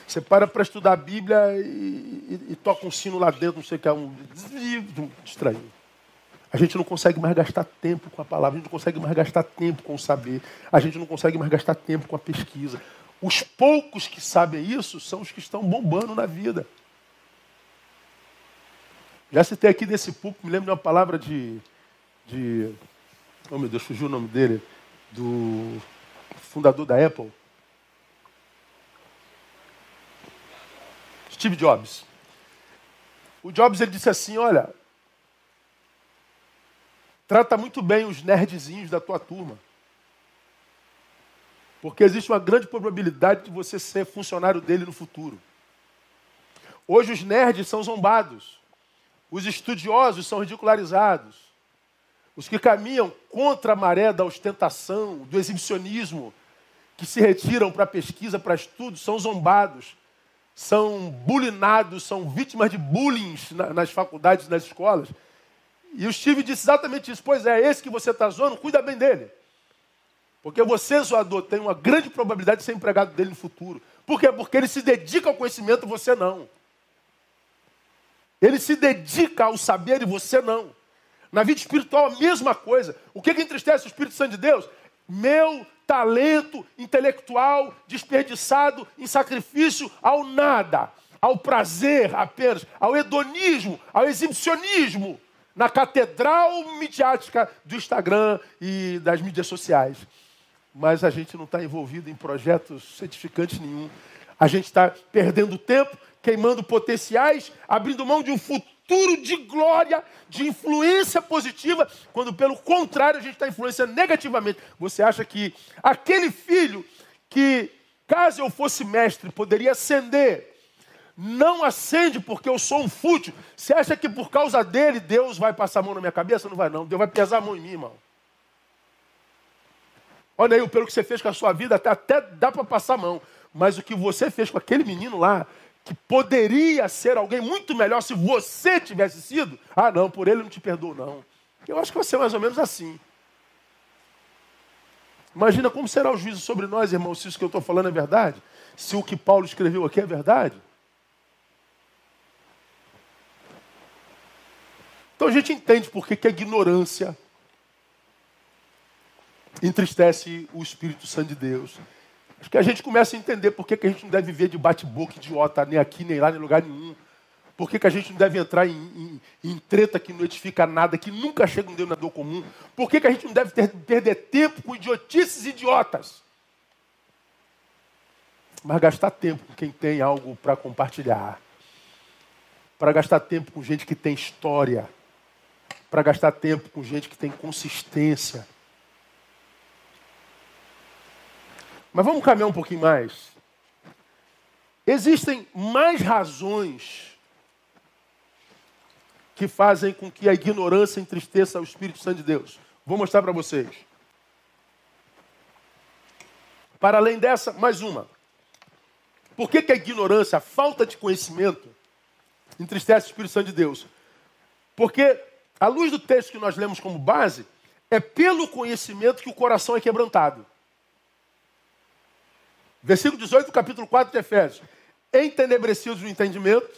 Você para para estudar a Bíblia e, e, e, toca um sino lá dentro, não sei o que é, um distrai. A gente não consegue mais gastar tempo com a palavra, a gente não consegue mais gastar tempo com o saber, a gente não consegue mais gastar tempo com a pesquisa. Os poucos que sabem isso são os que estão bombando na vida. Já citei aqui nesse púlpito, me lembro de uma palavra de, de. Oh meu Deus, fugiu o nome dele. Do fundador da Apple. Steve Jobs. O Jobs ele disse assim: Olha, trata muito bem os nerdzinhos da tua turma. Porque existe uma grande probabilidade de você ser funcionário dele no futuro. Hoje os nerds são zombados. Os estudiosos são ridicularizados. Os que caminham contra a maré da ostentação, do exibicionismo, que se retiram para pesquisa, para estudo, são zombados, são bulinados, são vítimas de bullying nas faculdades, nas escolas. E o Steve disse exatamente isso. Pois é, esse que você está zoando, cuida bem dele. Porque você, zoador, tem uma grande probabilidade de ser empregado dele no futuro. Por quê? Porque ele se dedica ao conhecimento, você não. Ele se dedica ao saber e você não. Na vida espiritual, a mesma coisa. O que, que entristece o Espírito Santo de Deus? Meu talento intelectual desperdiçado em sacrifício ao nada, ao prazer apenas, ao hedonismo, ao exibicionismo na catedral midiática do Instagram e das mídias sociais mas a gente não está envolvido em projetos certificantes nenhum. A gente está perdendo tempo, queimando potenciais, abrindo mão de um futuro de glória, de influência positiva, quando pelo contrário a gente está influenciando negativamente. Você acha que aquele filho que, caso eu fosse mestre, poderia ascender, não acende porque eu sou um fútil. Você acha que por causa dele Deus vai passar a mão na minha cabeça? Não vai não. Deus vai pesar a mão em mim, irmão. Olha aí, pelo que você fez com a sua vida, até, até dá para passar a mão. Mas o que você fez com aquele menino lá, que poderia ser alguém muito melhor se você tivesse sido, ah, não, por ele não te perdoo, não. Eu acho que vai ser mais ou menos assim. Imagina como será o juízo sobre nós, irmãos, se isso que eu estou falando é verdade. Se o que Paulo escreveu aqui é verdade. Então a gente entende por que, que a ignorância entristece o Espírito Santo de Deus. Acho que a gente começa a entender por que, que a gente não deve viver de bate-boca idiota, nem aqui, nem lá, nem lugar nenhum. Por que, que a gente não deve entrar em, em, em, treta que não edifica nada, que nunca chega um denominador comum? Por que, que a gente não deve ter, perder tempo com idiotices idiotas? Mas gastar tempo com quem tem algo para compartilhar. Para gastar tempo com gente que tem história. Para gastar tempo com gente que tem consistência Mas vamos caminhar um pouquinho mais. Existem mais razões que fazem com que a ignorância entristeça o Espírito Santo de Deus. Vou mostrar para vocês. Para além dessa, mais uma. Por que, que a ignorância, a falta de conhecimento, entristece o Espírito Santo de Deus? Porque, à luz do texto que nós lemos como base, é pelo conhecimento que o coração é quebrantado. Versículo 18 do capítulo 4 de Efésios. Entenebrecidos no entendimento,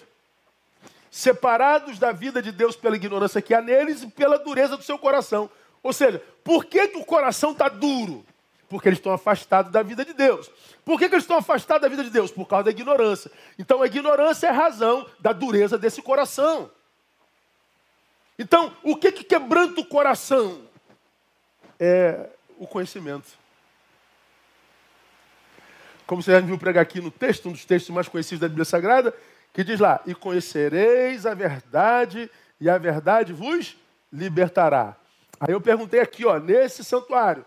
separados da vida de Deus pela ignorância que há neles e pela dureza do seu coração. Ou seja, por que, que o coração está duro? Porque eles estão afastados da vida de Deus. Por que, que eles estão afastados da vida de Deus? Por causa da ignorância. Então a ignorância é a razão da dureza desse coração. Então, o que, que quebranta o coração? É o conhecimento. Como você já viu pregar aqui no texto, um dos textos mais conhecidos da Bíblia Sagrada, que diz lá: E conhecereis a verdade, e a verdade vos libertará. Aí eu perguntei aqui, ó, nesse santuário: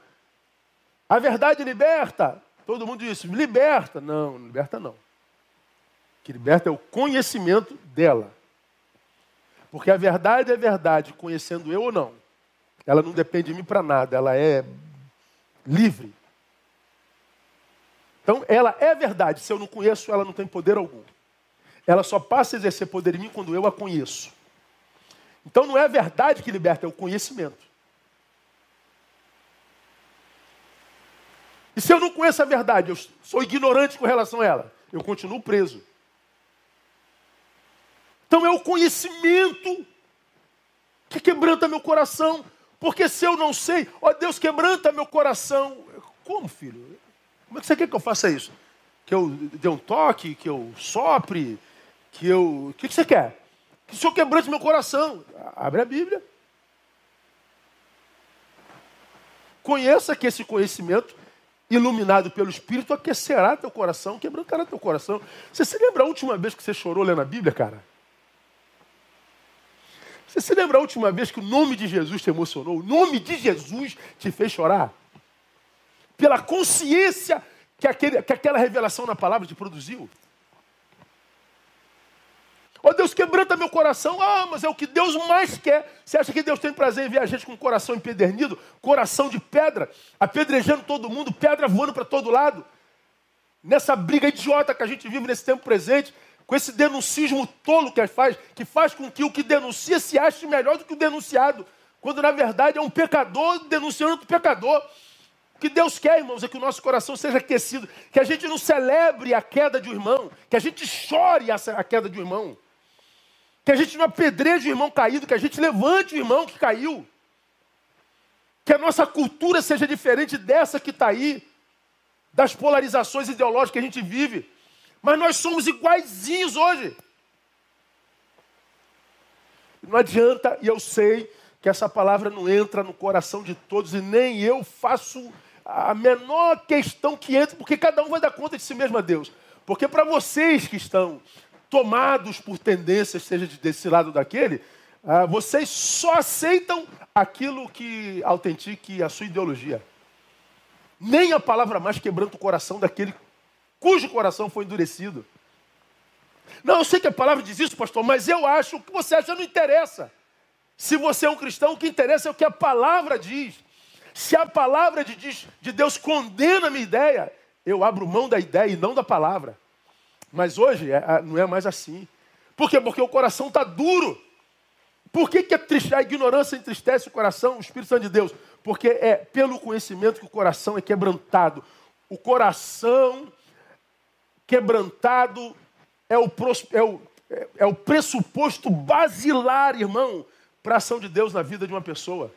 A verdade liberta? Todo mundo disse: Liberta. Não, não liberta não. O que liberta é o conhecimento dela. Porque a verdade é verdade, conhecendo eu ou não. Ela não depende de mim para nada, ela é livre. Então, ela é verdade. Se eu não conheço, ela não tem poder algum. Ela só passa a exercer poder em mim quando eu a conheço. Então, não é a verdade que liberta, é o conhecimento. E se eu não conheço a verdade, eu sou ignorante com relação a ela, eu continuo preso. Então é o conhecimento que quebranta meu coração. Porque se eu não sei, ó Deus, quebranta meu coração. Como, filho? Como é que você quer que eu faça isso? Que eu dê um toque, que eu sopre, que eu. O que você quer? Que o Senhor quebrante meu coração. Abre a Bíblia. Conheça que esse conhecimento, iluminado pelo Espírito, aquecerá teu coração, quebrantará teu coração. Você se lembra a última vez que você chorou lendo a Bíblia, cara? Você se lembra a última vez que o nome de Jesus te emocionou? O nome de Jesus te fez chorar? Pela consciência que, aquele, que aquela revelação na palavra te produziu. Oh Deus, quebranta meu coração. Ah, mas é o que Deus mais quer. Você acha que Deus tem prazer em ver a gente com o coração empedernido? Coração de pedra, apedrejando todo mundo, pedra voando para todo lado. Nessa briga idiota que a gente vive nesse tempo presente, com esse denuncismo tolo que faz, que faz com que o que denuncia se ache melhor do que o denunciado, quando na verdade é um pecador denunciando outro pecador. Que Deus quer, irmãos, é que o nosso coração seja aquecido, que a gente não celebre a queda de um irmão, que a gente chore a queda de um irmão, que a gente não apedreje o irmão caído, que a gente levante o irmão que caiu, que a nossa cultura seja diferente dessa que está aí, das polarizações ideológicas que a gente vive. Mas nós somos iguaizinhos hoje. Não adianta, e eu sei que essa palavra não entra no coração de todos, e nem eu faço a menor questão que entre, porque cada um vai dar conta de si mesmo a Deus. Porque para vocês que estão tomados por tendências, seja desse lado ou daquele, ah, vocês só aceitam aquilo que autentique a sua ideologia. Nem a palavra mais quebranta o coração daquele cujo coração foi endurecido. Não, eu sei que a palavra diz isso, pastor, mas eu acho o que você acha não interessa. Se você é um cristão, o que interessa é o que a palavra diz. Se a palavra de, de Deus condena a minha ideia, eu abro mão da ideia e não da palavra. Mas hoje é, não é mais assim. Por quê? Porque o coração está duro. Por que, que a, a ignorância entristece o coração, o Espírito Santo de Deus? Porque é pelo conhecimento que o coração é quebrantado. O coração quebrantado é o, é o, é o pressuposto basilar, irmão, para a ação de Deus na vida de uma pessoa.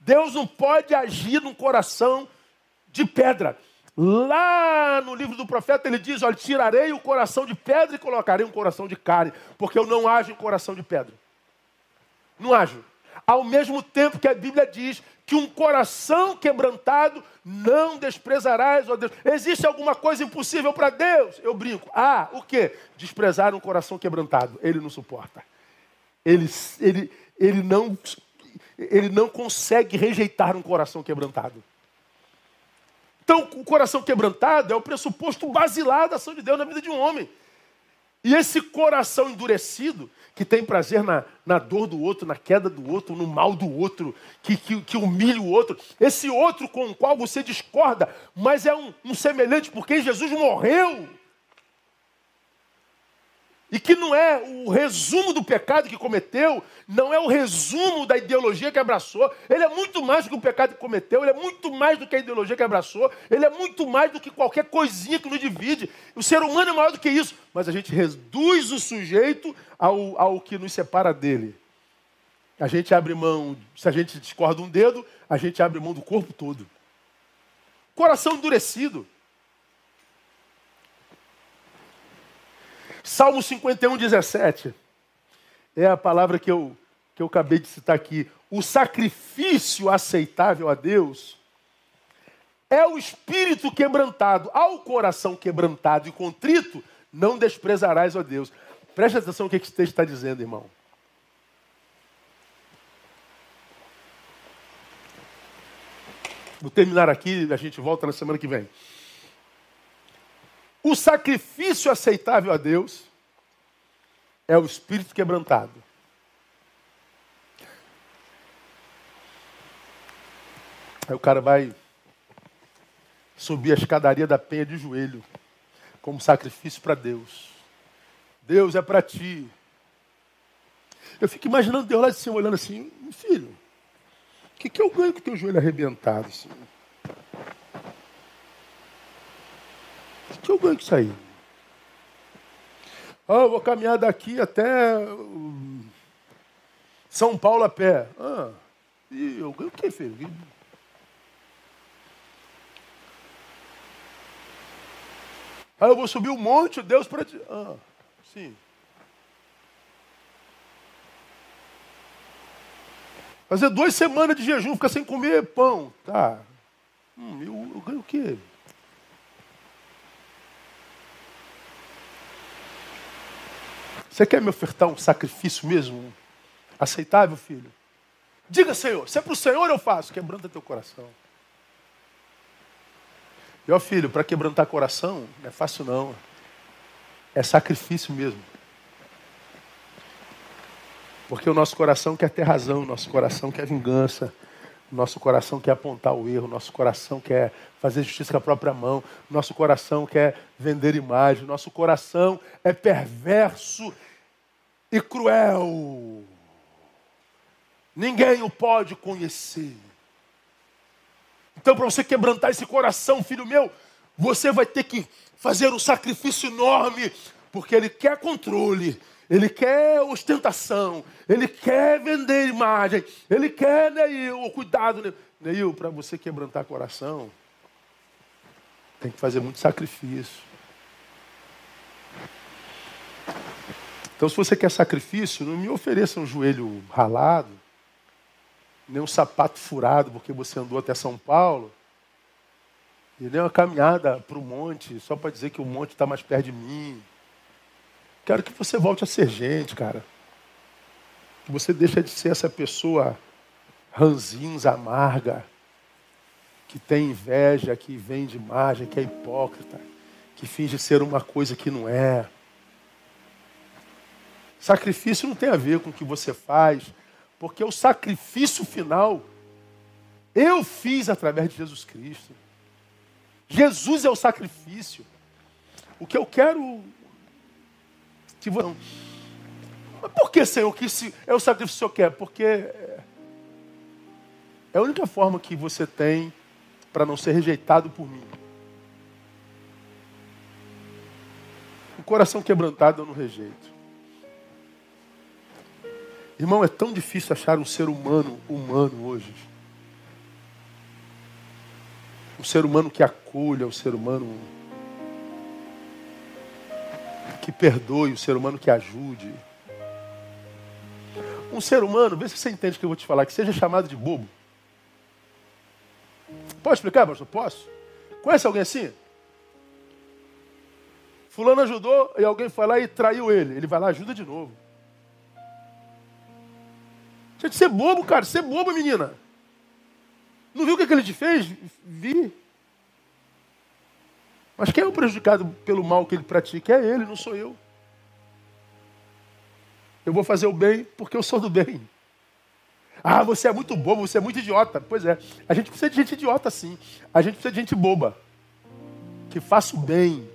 Deus não pode agir num coração de pedra. Lá no livro do profeta ele diz: Olha, tirarei o coração de pedra e colocarei um coração de carne, porque eu não ajo em coração de pedra. Não ajo. Ao mesmo tempo que a Bíblia diz que um coração quebrantado não desprezarás, ó Deus. Existe alguma coisa impossível para Deus? Eu brinco. Ah, o que? Desprezar um coração quebrantado. Ele não suporta. Ele, ele, ele, não, ele não consegue rejeitar um coração quebrantado. Então, o coração quebrantado é o pressuposto basilar da ação de Deus na vida de um homem. E esse coração endurecido, que tem prazer na, na dor do outro, na queda do outro, no mal do outro, que, que, que humilha o outro, esse outro com o qual você discorda, mas é um, um semelhante porque Jesus morreu e que não é o resumo do pecado que cometeu, não é o resumo da ideologia que abraçou. Ele é muito mais do que o pecado que cometeu, ele é muito mais do que a ideologia que abraçou, ele é muito mais do que qualquer coisinha que nos divide. O ser humano é maior do que isso, mas a gente reduz o sujeito ao, ao que nos separa dele. A gente abre mão, se a gente discorda um dedo, a gente abre mão do corpo todo. Coração endurecido. Salmo 51, 17. É a palavra que eu, que eu acabei de citar aqui. O sacrifício aceitável a Deus é o espírito quebrantado. Ao coração quebrantado e contrito, não desprezarás, ó Deus. Preste atenção no que esse texto está dizendo, irmão. Vou terminar aqui, a gente volta na semana que vem. O sacrifício aceitável a Deus é o espírito quebrantado. Aí o cara vai subir a escadaria da penha de joelho, como sacrifício para Deus. Deus é para ti. Eu fico imaginando Deus lá de cima olhando assim, filho, o que, que eu ganho com o teu joelho arrebentado? Assim? Que eu ganho isso aí? Ah, vou caminhar daqui até hum, São Paulo a pé. Ah, e eu ganho o que, filho? Ah, eu vou subir um monte, Deus para. Ah, sim. Fazer duas semanas de jejum, ficar sem comer pão. Tá. Hum, eu, eu ganho o quê? Você quer me ofertar um sacrifício mesmo? Aceitável, filho? Diga, Senhor, se é para o Senhor eu faço, quebranta teu coração. E ó filho, para quebrantar coração, não é fácil não. É sacrifício mesmo. Porque o nosso coração quer ter razão, o nosso coração quer vingança, Nosso coração quer apontar o erro, nosso coração quer fazer justiça com a própria mão, nosso coração quer vender imagem, nosso coração é perverso e cruel. Ninguém o pode conhecer. Então, para você quebrantar esse coração, filho meu, você vai ter que fazer um sacrifício enorme, porque ele quer controle, ele quer ostentação, ele quer vender imagem, ele quer, Neil, cuidado. Neil para você quebrantar coração, tem que fazer muito sacrifício. Então, se você quer sacrifício, não me ofereça um joelho ralado, nem um sapato furado, porque você andou até São Paulo, e nem uma caminhada para o monte, só para dizer que o monte está mais perto de mim. Quero que você volte a ser gente, cara. Que você deixe de ser essa pessoa ranzinza, amarga, que tem inveja, que vende imagem, que é hipócrita, que finge ser uma coisa que não é. Sacrifício não tem a ver com o que você faz, porque o sacrifício final eu fiz através de Jesus Cristo. Jesus é o sacrifício. O que eu quero que você. Mas por que, Senhor, que é o sacrifício que o Senhor quer? Porque é a única forma que você tem para não ser rejeitado por mim. O coração quebrantado eu não rejeito. Irmão, é tão difícil achar um ser humano humano hoje. Um ser humano que acolha, um ser humano que perdoe, um ser humano que ajude. Um ser humano, vê se você entende o que eu vou te falar, que seja chamado de bobo. Pode explicar, pastor? Posso? Conhece alguém assim? Fulano ajudou e alguém foi lá e traiu ele. Ele vai lá ajuda de novo. De ser bobo, cara. Ser bobo, menina. Não viu o que, que ele te fez? Vi. Mas quem é o prejudicado pelo mal que ele pratica? É ele, não sou eu. Eu vou fazer o bem porque eu sou do bem. Ah, você é muito bobo, você é muito idiota. Pois é, a gente precisa de gente idiota sim. A gente precisa de gente boba. Que faça o bem.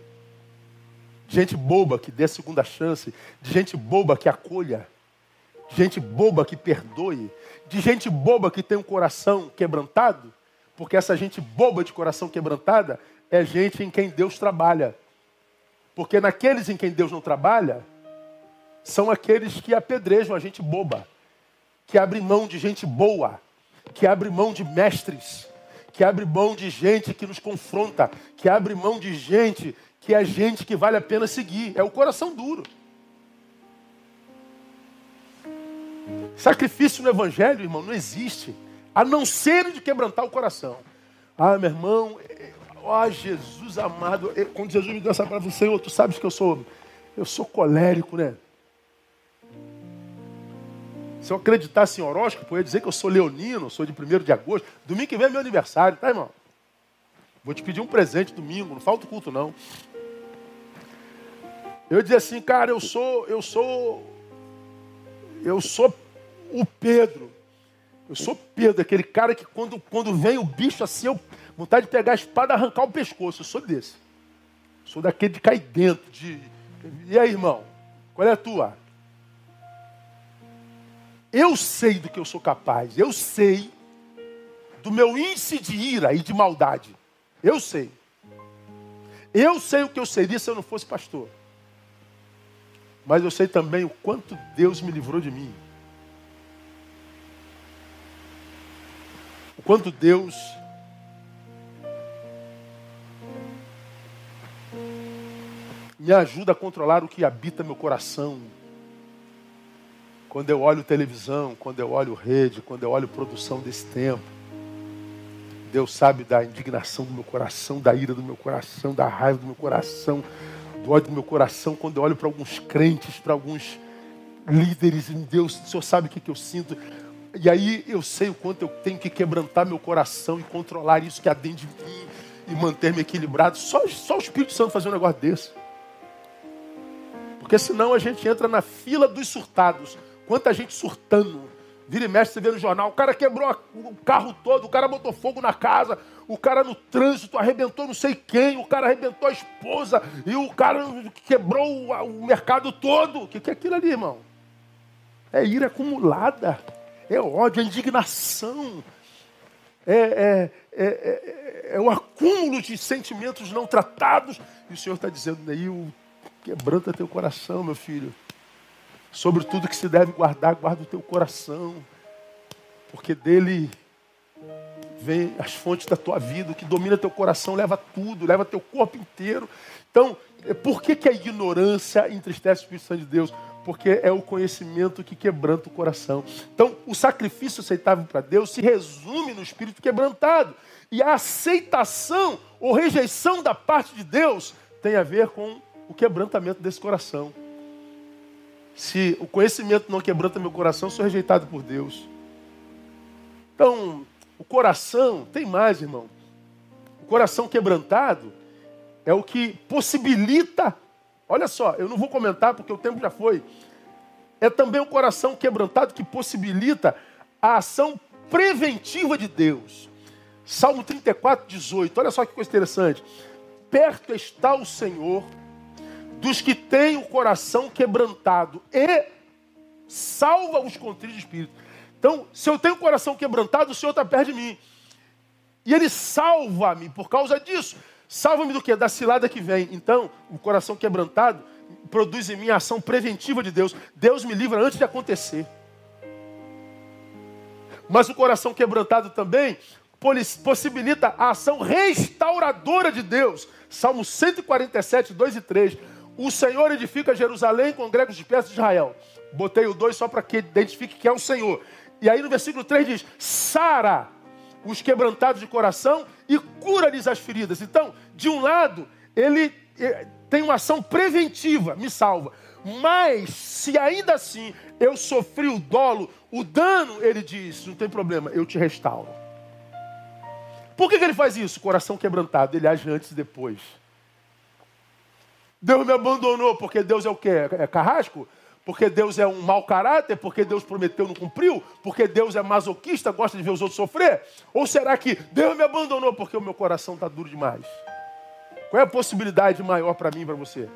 Gente boba que dê a segunda chance. De gente boba que acolha. De gente boba que perdoe. De gente boba que tem um coração quebrantado. Porque essa gente boba de coração quebrantada é gente em quem Deus trabalha. Porque naqueles em quem Deus não trabalha, são aqueles que apedrejam a gente boba, que abre mão de gente boa, que abre mão de mestres, que abre mão de gente que nos confronta, que abre mão de gente que é gente que vale a pena seguir. É o coração duro. Sacrifício no Evangelho, irmão, não existe, a não ser de quebrantar o coração. Ah, meu irmão, Ó oh, Jesus amado, quando Jesus me deu essa palavra, Senhor, tu sabes que eu sou, eu sou colérico, né? Se eu acreditasse em horóscopo, eu ia dizer que eu sou leonino, sou de 1 de agosto. Domingo que vem é meu aniversário, tá, irmão? Vou te pedir um presente domingo, não falta o culto, não. Eu ia dizer assim, cara, eu sou, eu sou, eu sou o Pedro. Eu sou Pedro, aquele cara que quando, quando vem o bicho assim, eu Vontade de pegar a espada e arrancar o pescoço. Eu sou desse. Sou daquele de cair dentro. De... E aí, irmão? Qual é a tua? Eu sei do que eu sou capaz. Eu sei do meu índice de ira e de maldade. Eu sei. Eu sei o que eu seria se eu não fosse pastor. Mas eu sei também o quanto Deus me livrou de mim. O quanto Deus me ajuda a controlar o que habita meu coração. Quando eu olho televisão, quando eu olho rede, quando eu olho produção desse tempo, Deus sabe da indignação do meu coração, da ira do meu coração, da raiva do meu coração, do ódio do meu coração, quando eu olho para alguns crentes, para alguns líderes Deus, o Senhor sabe o que, que eu sinto. E aí eu sei o quanto eu tenho que quebrantar meu coração e controlar isso que há dentro de mim e manter-me equilibrado. Só, só o Espírito Santo fazer um negócio desse. Porque senão a gente entra na fila dos surtados. Quanta gente surtando, Vira e mexe, você vê no jornal, o cara quebrou o carro todo, o cara botou fogo na casa, o cara no trânsito arrebentou não sei quem, o cara arrebentou a esposa e o cara quebrou o, mercado todo. O que, é aquilo ali, irmão? É ira acumulada, é ódio, é indignação, é, é, é, é, é o acúmulo de sentimentos não tratados. E o Senhor está dizendo, Neil, quebranta teu coração, meu filho. Sobre tudo que se deve guardar, guarda o teu coração. Porque dele vem as fontes da tua vida, o que domina teu coração leva tudo, leva teu corpo inteiro. Então, é, por que, que a ignorância entristece o Espírito Santo de Deus? Porque é o conhecimento que quebranta o coração. Então, o sacrifício aceitável para Deus se resume no espírito quebrantado. E a aceitação ou rejeição da parte de Deus tem a ver com o quebrantamento desse coração. Se o conhecimento não quebranta meu coração, sou rejeitado por Deus. Então, o coração, tem mais, irmão. O coração quebrantado é o que possibilita. Olha só, eu não vou comentar porque o tempo já foi. É também o coração quebrantado que possibilita a ação preventiva de Deus. Salmo 34, 18. Olha só que coisa interessante. Perto está o Senhor dos que têm o coração quebrantado e salva os contritos de espírito. Então, se eu tenho o coração quebrantado, o Senhor está perto de mim. E Ele salva-me por causa disso. Salva-me do que? Da cilada que vem. Então, o coração quebrantado produz em mim a ação preventiva de Deus. Deus me livra antes de acontecer. Mas o coração quebrantado também possibilita a ação restauradora de Deus. Salmo 147, 2 e 3. O Senhor edifica Jerusalém, congrega os dispersos de Israel. Botei o 2 só para que identifique que é o Senhor. E aí no versículo 3 diz: Sara os quebrantados de coração e cura-lhes as feridas. Então, de um lado, ele eh, tem uma ação preventiva, me salva. Mas, se ainda assim eu sofri o dolo, o dano, ele diz: não tem problema, eu te restauro. Por que, que ele faz isso? Coração quebrantado, ele age antes e depois. Deus me abandonou porque Deus é o quê? É carrasco? Porque Deus é um mau caráter? Porque Deus prometeu não cumpriu? Porque Deus é masoquista, gosta de ver os outros sofrer? Ou será que Deus me abandonou porque o meu coração está duro demais? Qual é a possibilidade maior para mim e para você?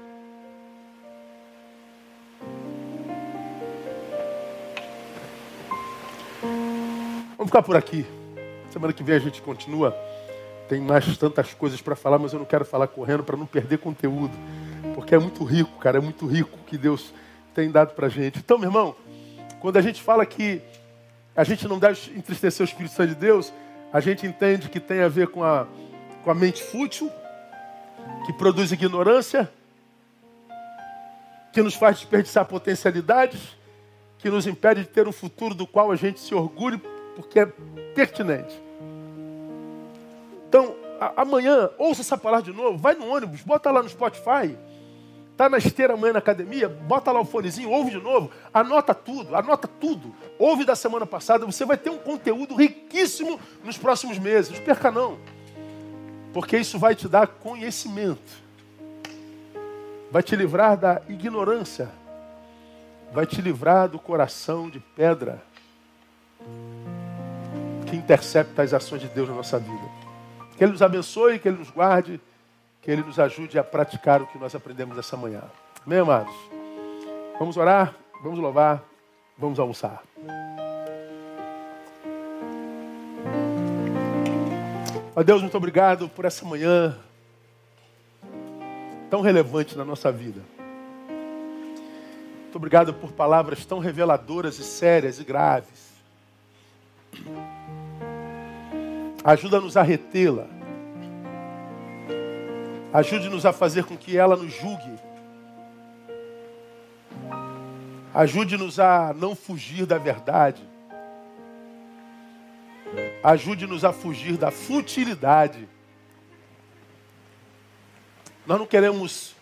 Vamos ficar por aqui. Semana que vem a gente continua. Tem mais tantas coisas para falar, mas eu não quero falar correndo para não perder conteúdo. Porque é muito rico, cara, é muito rico que Deus tem dado para a gente. Então, meu irmão, quando a gente fala que a gente não deve entristecer o Espírito Santo de Deus, a gente entende que tem a ver com a, com a mente fútil, que produz ignorância, que nos faz desperdiçar potencialidades, que nos impede de ter um futuro do qual a gente se orgulhe, porque é pertinente. Então, amanhã, ouça essa palavra de novo, vai no ônibus, bota lá no Spotify. Está na esteira amanhã na academia, bota lá o fonezinho, ouve de novo, anota tudo, anota tudo. Ouve da semana passada, você vai ter um conteúdo riquíssimo nos próximos meses. Não perca não. Porque isso vai te dar conhecimento. Vai te livrar da ignorância. Vai te livrar do coração de pedra que intercepta as ações de Deus na nossa vida. Que Ele nos abençoe, que Ele nos guarde que Ele nos ajude a praticar o que nós aprendemos essa manhã. Amém, amados? Vamos orar, vamos louvar, vamos almoçar. Ó Deus, muito obrigado por essa manhã tão relevante na nossa vida. Muito obrigado por palavras tão reveladoras e sérias e graves. Ajuda-nos a retê-la Ajude-nos a fazer com que ela nos julgue. Ajude-nos a não fugir da verdade. Ajude-nos a fugir da futilidade. Nós não queremos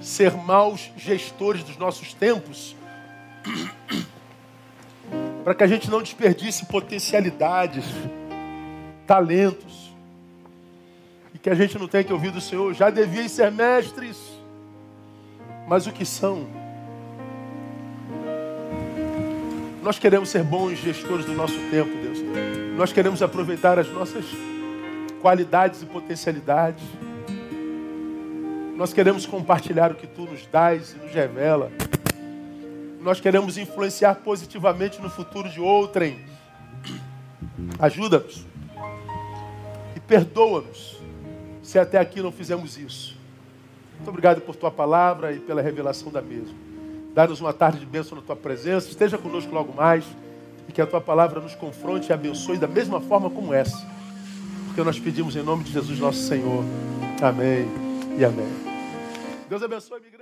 ser maus gestores dos nossos tempos, para que a gente não desperdice potencialidades, talentos que a gente não tem que ouvir do Senhor. Já deviam ser mestres, mas o que são? Nós queremos ser bons gestores do nosso tempo, Deus. Nós queremos aproveitar as nossas qualidades e potencialidades. Nós queremos compartilhar o que tu nos dás e nos revela. Nós queremos influenciar positivamente no futuro de outrem. Ajuda-nos. E perdoa-nos se até aqui não fizemos isso. Muito obrigado por tua palavra e pela revelação da mesma. Dá-nos uma tarde de bênção na tua presença. Esteja conosco logo mais. E que a tua palavra nos confronte e abençoe da mesma forma como essa. Porque nós pedimos em nome de Jesus, nosso Senhor. Amém e amém. Deus abençoe.